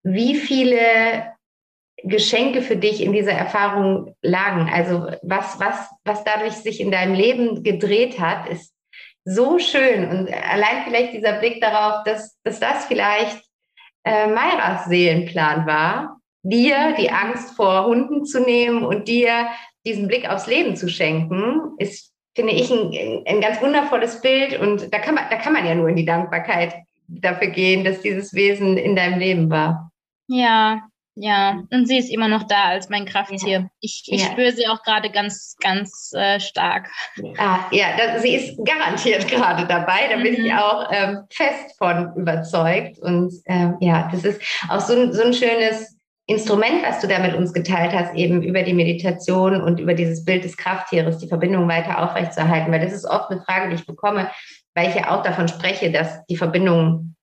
wie viele Geschenke für dich in dieser Erfahrung lagen. Also was, was, was dadurch sich in deinem Leben gedreht hat, ist so schön. Und allein vielleicht dieser Blick darauf, dass, dass das vielleicht äh, Mairas Seelenplan war, dir die Angst vor Hunden zu nehmen und dir diesen Blick aufs Leben zu schenken, ist, finde ich, ein, ein ganz wundervolles Bild. Und da kann man, da kann man ja nur in die Dankbarkeit dafür gehen, dass dieses Wesen in deinem Leben war. Ja, ja, und sie ist immer noch da als mein Krafttier. Ja. Ich, ich ja. spüre sie auch gerade ganz, ganz äh, stark. Ah, ja, das, sie ist garantiert gerade dabei. Da mhm. bin ich mhm. auch ähm, fest von überzeugt. Und ähm, ja, das ist auch so, so ein schönes Instrument, was du da mit uns geteilt hast, eben über die Meditation und über dieses Bild des Krafttieres, die Verbindung weiter aufrechtzuerhalten. Weil das ist oft eine Frage, die ich bekomme, weil ich ja auch davon spreche, dass die Verbindung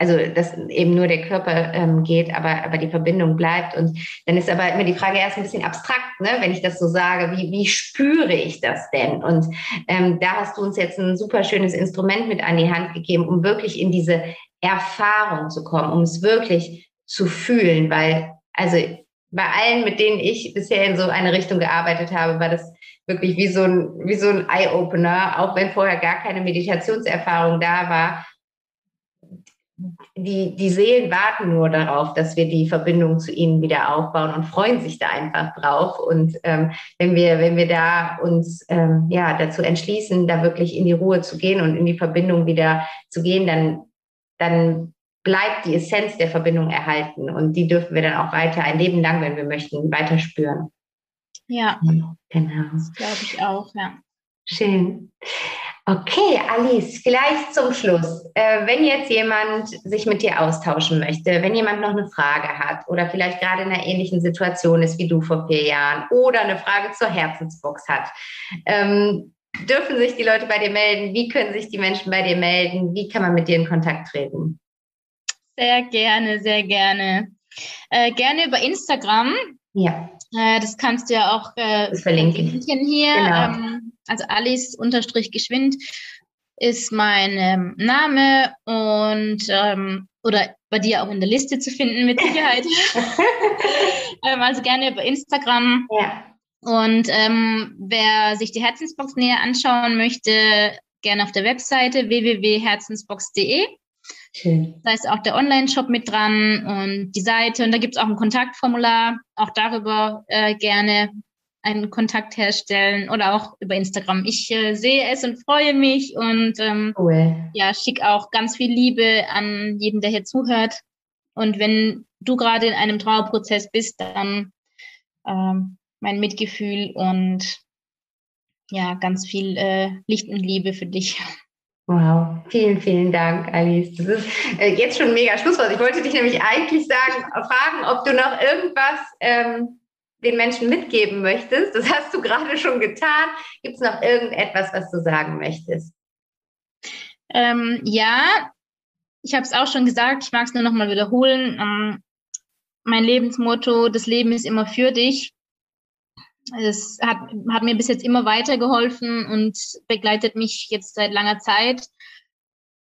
also dass eben nur der Körper ähm, geht, aber, aber die Verbindung bleibt. Und dann ist aber immer die Frage erst ein bisschen abstrakt, ne? wenn ich das so sage, wie, wie spüre ich das denn? Und ähm, da hast du uns jetzt ein super schönes Instrument mit an die Hand gegeben, um wirklich in diese Erfahrung zu kommen, um es wirklich zu fühlen, weil, also bei allen, mit denen ich bisher in so eine Richtung gearbeitet habe, war das wirklich wie so ein, wie so ein Eye-Opener, auch wenn vorher gar keine Meditationserfahrung da war. Die, die Seelen warten nur darauf, dass wir die Verbindung zu ihnen wieder aufbauen und freuen sich da einfach drauf. Und ähm, wenn wir, wenn wir da uns ähm, ja dazu entschließen, da wirklich in die Ruhe zu gehen und in die Verbindung wieder zu gehen, dann, dann bleibt die Essenz der Verbindung erhalten. Und die dürfen wir dann auch weiter ein Leben lang, wenn wir möchten, weiter spüren. Ja, genau. Das glaube ich auch, ja. Schön. Okay, Alice, vielleicht zum Schluss. Äh, wenn jetzt jemand sich mit dir austauschen möchte, wenn jemand noch eine Frage hat oder vielleicht gerade in einer ähnlichen Situation ist wie du vor vier Jahren oder eine Frage zur Herzensbox hat, ähm, dürfen sich die Leute bei dir melden? Wie können sich die Menschen bei dir melden? Wie kann man mit dir in Kontakt treten? Sehr gerne, sehr gerne. Äh, gerne über Instagram. Ja. Äh, das kannst du ja auch äh, verlinken hier. Genau. Ähm, also Alice unterstrich geschwind ist mein ähm, Name und ähm, oder bei dir auch in der Liste zu finden mit Sicherheit. ähm, also gerne über Instagram. Ja. Und ähm, wer sich die Herzensbox näher anschauen möchte, gerne auf der Webseite www.herzensbox.de. Schön. Da ist auch der Online-Shop mit dran und die Seite. Und da gibt es auch ein Kontaktformular. Auch darüber äh, gerne einen Kontakt herstellen oder auch über Instagram. Ich äh, sehe es und freue mich und ähm, cool. ja, schicke auch ganz viel Liebe an jeden, der hier zuhört. Und wenn du gerade in einem Trauerprozess bist, dann ähm, mein Mitgefühl und ja, ganz viel äh, Licht und Liebe für dich. Wow, vielen, vielen Dank, Alice. Das ist äh, jetzt schon mega Schlusswort. Ich wollte dich nämlich eigentlich sagen, fragen, ob du noch irgendwas ähm, den Menschen mitgeben möchtest. Das hast du gerade schon getan. Gibt es noch irgendetwas, was du sagen möchtest? Ähm, ja, ich habe es auch schon gesagt. Ich mag es nur noch mal wiederholen. Ähm, mein Lebensmotto: Das Leben ist immer für dich. Es hat, hat mir bis jetzt immer weitergeholfen und begleitet mich jetzt seit langer Zeit.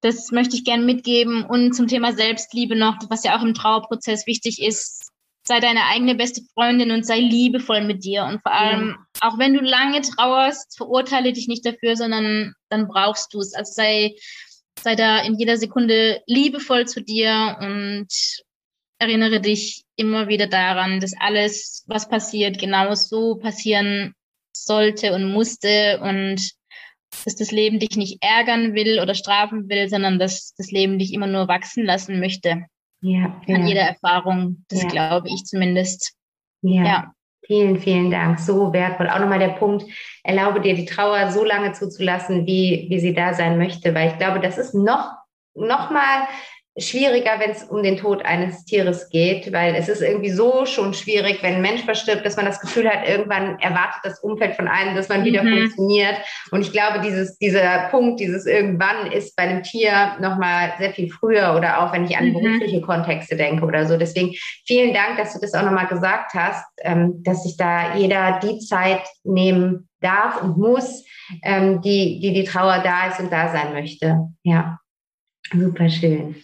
Das möchte ich gerne mitgeben. Und zum Thema Selbstliebe noch, was ja auch im Trauerprozess wichtig ist. Sei deine eigene beste Freundin und sei liebevoll mit dir. Und vor allem, ja. auch wenn du lange trauerst, verurteile dich nicht dafür, sondern dann brauchst du es. Also sei, sei da in jeder Sekunde liebevoll zu dir und erinnere dich immer wieder daran, dass alles, was passiert, genau so passieren sollte und musste und dass das Leben dich nicht ärgern will oder strafen will, sondern dass das Leben dich immer nur wachsen lassen möchte. Ja, ja. An jeder Erfahrung. Das ja. glaube ich zumindest. Ja. ja. Vielen, vielen Dank. So wertvoll. Auch nochmal der Punkt, erlaube dir die Trauer so lange zuzulassen, wie, wie sie da sein möchte, weil ich glaube, das ist noch, noch mal schwieriger, wenn es um den Tod eines Tieres geht, weil es ist irgendwie so schon schwierig, wenn ein Mensch verstirbt, dass man das Gefühl hat, irgendwann erwartet das Umfeld von einem, dass man wieder mhm. funktioniert. Und ich glaube, dieses, dieser Punkt, dieses irgendwann ist bei einem Tier nochmal sehr viel früher oder auch wenn ich an mhm. berufliche Kontexte denke oder so. Deswegen vielen Dank, dass du das auch nochmal gesagt hast, ähm, dass sich da jeder die Zeit nehmen darf und muss, ähm, die, die die Trauer da ist und da sein möchte. Ja. Super schön.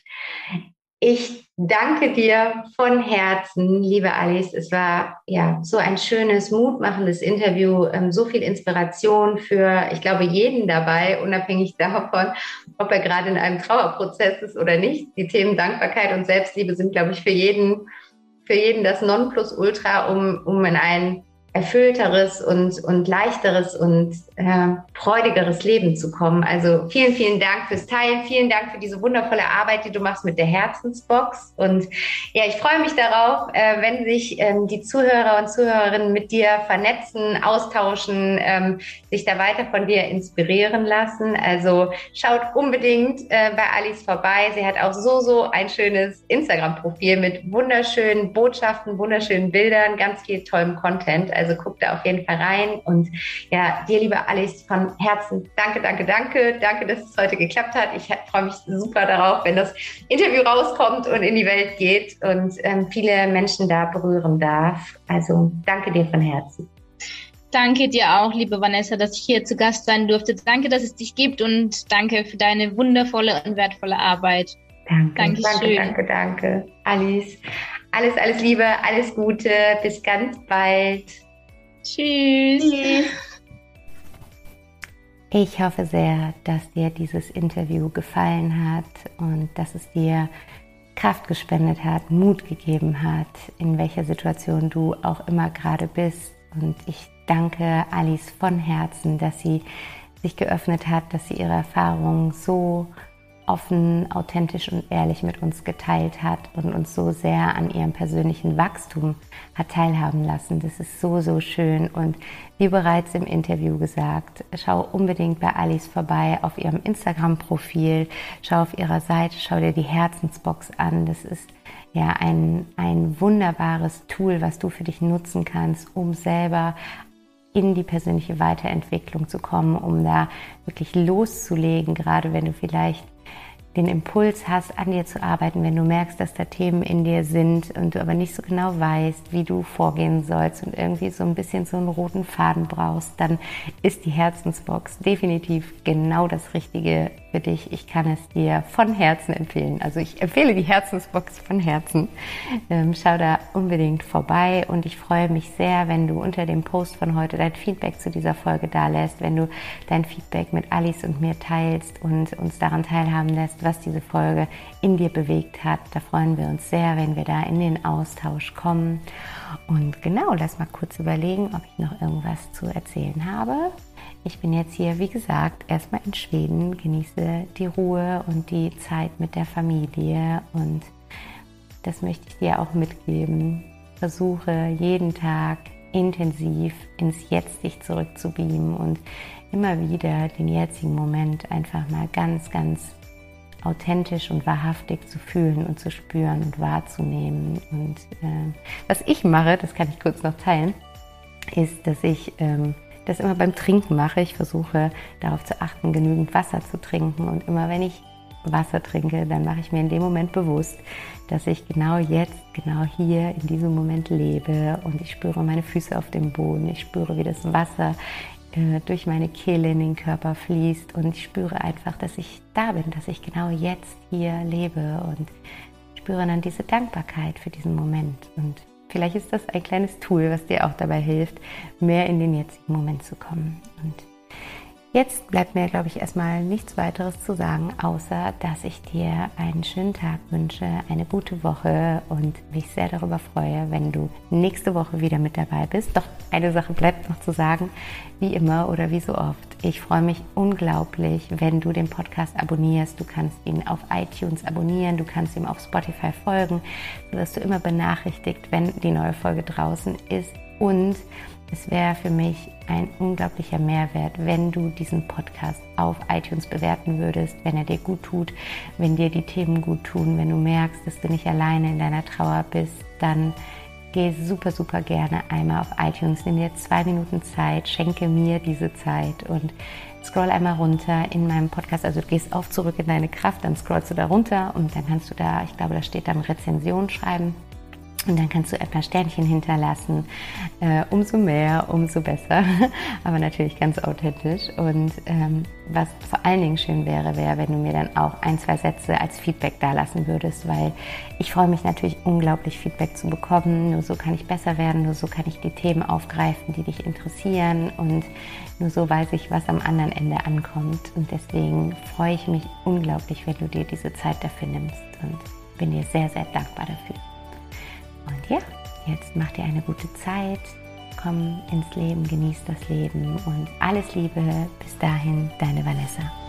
Ich danke dir von Herzen, liebe Alice. Es war ja so ein schönes, mutmachendes Interview, ähm, so viel Inspiration für, ich glaube, jeden dabei, unabhängig davon, ob er gerade in einem Trauerprozess ist oder nicht. Die Themen Dankbarkeit und Selbstliebe sind, glaube ich, für jeden, für jeden das Nonplusultra, um, um in ein erfüllteres und, und leichteres und äh, freudigeres Leben zu kommen. Also vielen, vielen Dank fürs Teilen. Vielen Dank für diese wundervolle Arbeit, die du machst mit der Herzensbox. Und ja, ich freue mich darauf, äh, wenn sich ähm, die Zuhörer und Zuhörerinnen mit dir vernetzen, austauschen, ähm, sich da weiter von dir inspirieren lassen. Also schaut unbedingt äh, bei Alice vorbei. Sie hat auch so, so ein schönes Instagram-Profil mit wunderschönen Botschaften, wunderschönen Bildern, ganz viel tollem Content. Also also guck da auf jeden Fall rein. Und ja, dir, liebe Alice, von Herzen danke, danke, danke. Danke, dass es heute geklappt hat. Ich freue mich super darauf, wenn das Interview rauskommt und in die Welt geht und ähm, viele Menschen da berühren darf. Also danke dir von Herzen. Danke dir auch, liebe Vanessa, dass ich hier zu Gast sein durfte. Danke, dass es dich gibt und danke für deine wundervolle und wertvolle Arbeit. Danke, Dankeschön. danke, danke, danke. Alice. Alles, alles Liebe, alles Gute, bis ganz bald. Tschüss. Tschüss. Ich hoffe sehr, dass dir dieses Interview gefallen hat und dass es dir Kraft gespendet hat, Mut gegeben hat, in welcher Situation du auch immer gerade bist. Und ich danke Alice von Herzen, dass sie sich geöffnet hat, dass sie ihre Erfahrungen so offen, authentisch und ehrlich mit uns geteilt hat und uns so sehr an ihrem persönlichen Wachstum hat teilhaben lassen. Das ist so, so schön. Und wie bereits im Interview gesagt, schau unbedingt bei Alice vorbei auf ihrem Instagram-Profil, schau auf ihrer Seite, schau dir die Herzensbox an. Das ist ja ein, ein wunderbares Tool, was du für dich nutzen kannst, um selber in die persönliche Weiterentwicklung zu kommen, um da wirklich loszulegen, gerade wenn du vielleicht den Impuls hast, an dir zu arbeiten, wenn du merkst, dass da Themen in dir sind und du aber nicht so genau weißt, wie du vorgehen sollst und irgendwie so ein bisschen so einen roten Faden brauchst, dann ist die Herzensbox definitiv genau das Richtige für dich. Ich kann es dir von Herzen empfehlen. Also ich empfehle die Herzensbox von Herzen. Ähm, schau da unbedingt vorbei und ich freue mich sehr, wenn du unter dem Post von heute dein Feedback zu dieser Folge da lässt, wenn du dein Feedback mit Alice und mir teilst und uns daran teilhaben lässt, was diese Folge in dir bewegt hat. Da freuen wir uns sehr, wenn wir da in den Austausch kommen. Und genau, lass mal kurz überlegen, ob ich noch irgendwas zu erzählen habe. Ich bin jetzt hier, wie gesagt, erstmal in Schweden, genieße die Ruhe und die Zeit mit der Familie und das möchte ich dir auch mitgeben. Versuche jeden Tag intensiv ins Jetzt dich zurückzubeamen und immer wieder den jetzigen Moment einfach mal ganz, ganz authentisch und wahrhaftig zu fühlen und zu spüren und wahrzunehmen. Und äh, was ich mache, das kann ich kurz noch teilen, ist, dass ich ähm, das immer beim Trinken mache. Ich versuche darauf zu achten, genügend Wasser zu trinken. Und immer wenn ich Wasser trinke, dann mache ich mir in dem Moment bewusst, dass ich genau jetzt, genau hier in diesem Moment lebe und ich spüre meine Füße auf dem Boden, ich spüre, wie das Wasser äh, durch meine Kehle in den Körper fließt und ich spüre einfach, dass ich da bin, dass ich genau jetzt hier lebe und spüre dann diese Dankbarkeit für diesen Moment. Und vielleicht ist das ein kleines Tool, was dir auch dabei hilft, mehr in den jetzigen Moment zu kommen. Und Jetzt bleibt mir, glaube ich, erstmal nichts weiteres zu sagen, außer dass ich dir einen schönen Tag wünsche, eine gute Woche und mich sehr darüber freue, wenn du nächste Woche wieder mit dabei bist. Doch eine Sache bleibt noch zu sagen, wie immer oder wie so oft. Ich freue mich unglaublich, wenn du den Podcast abonnierst. Du kannst ihn auf iTunes abonnieren, du kannst ihm auf Spotify folgen, sodass du immer benachrichtigt, wenn die neue Folge draußen ist. Und es wäre für mich ein unglaublicher Mehrwert, wenn du diesen Podcast auf iTunes bewerten würdest, wenn er dir gut tut, wenn dir die Themen gut tun, wenn du merkst, dass du nicht alleine in deiner Trauer bist, dann geh super, super gerne einmal auf iTunes, nimm dir zwei Minuten Zeit, schenke mir diese Zeit und scroll einmal runter in meinem Podcast. Also du gehst auf zurück in deine Kraft, dann scrollst du da runter und dann kannst du da, ich glaube, da steht dann Rezension schreiben. Und dann kannst du ein paar Sternchen hinterlassen. Äh, umso mehr, umso besser. Aber natürlich ganz authentisch. Und ähm, was vor allen Dingen schön wäre, wäre, wenn du mir dann auch ein, zwei Sätze als Feedback dalassen würdest, weil ich freue mich natürlich unglaublich, Feedback zu bekommen. Nur so kann ich besser werden, nur so kann ich die Themen aufgreifen, die dich interessieren. Und nur so weiß ich, was am anderen Ende ankommt. Und deswegen freue ich mich unglaublich, wenn du dir diese Zeit dafür nimmst. Und bin dir sehr, sehr dankbar dafür. Und ja, jetzt mach dir eine gute Zeit, komm ins Leben, genieß das Leben und alles Liebe. Bis dahin, deine Vanessa.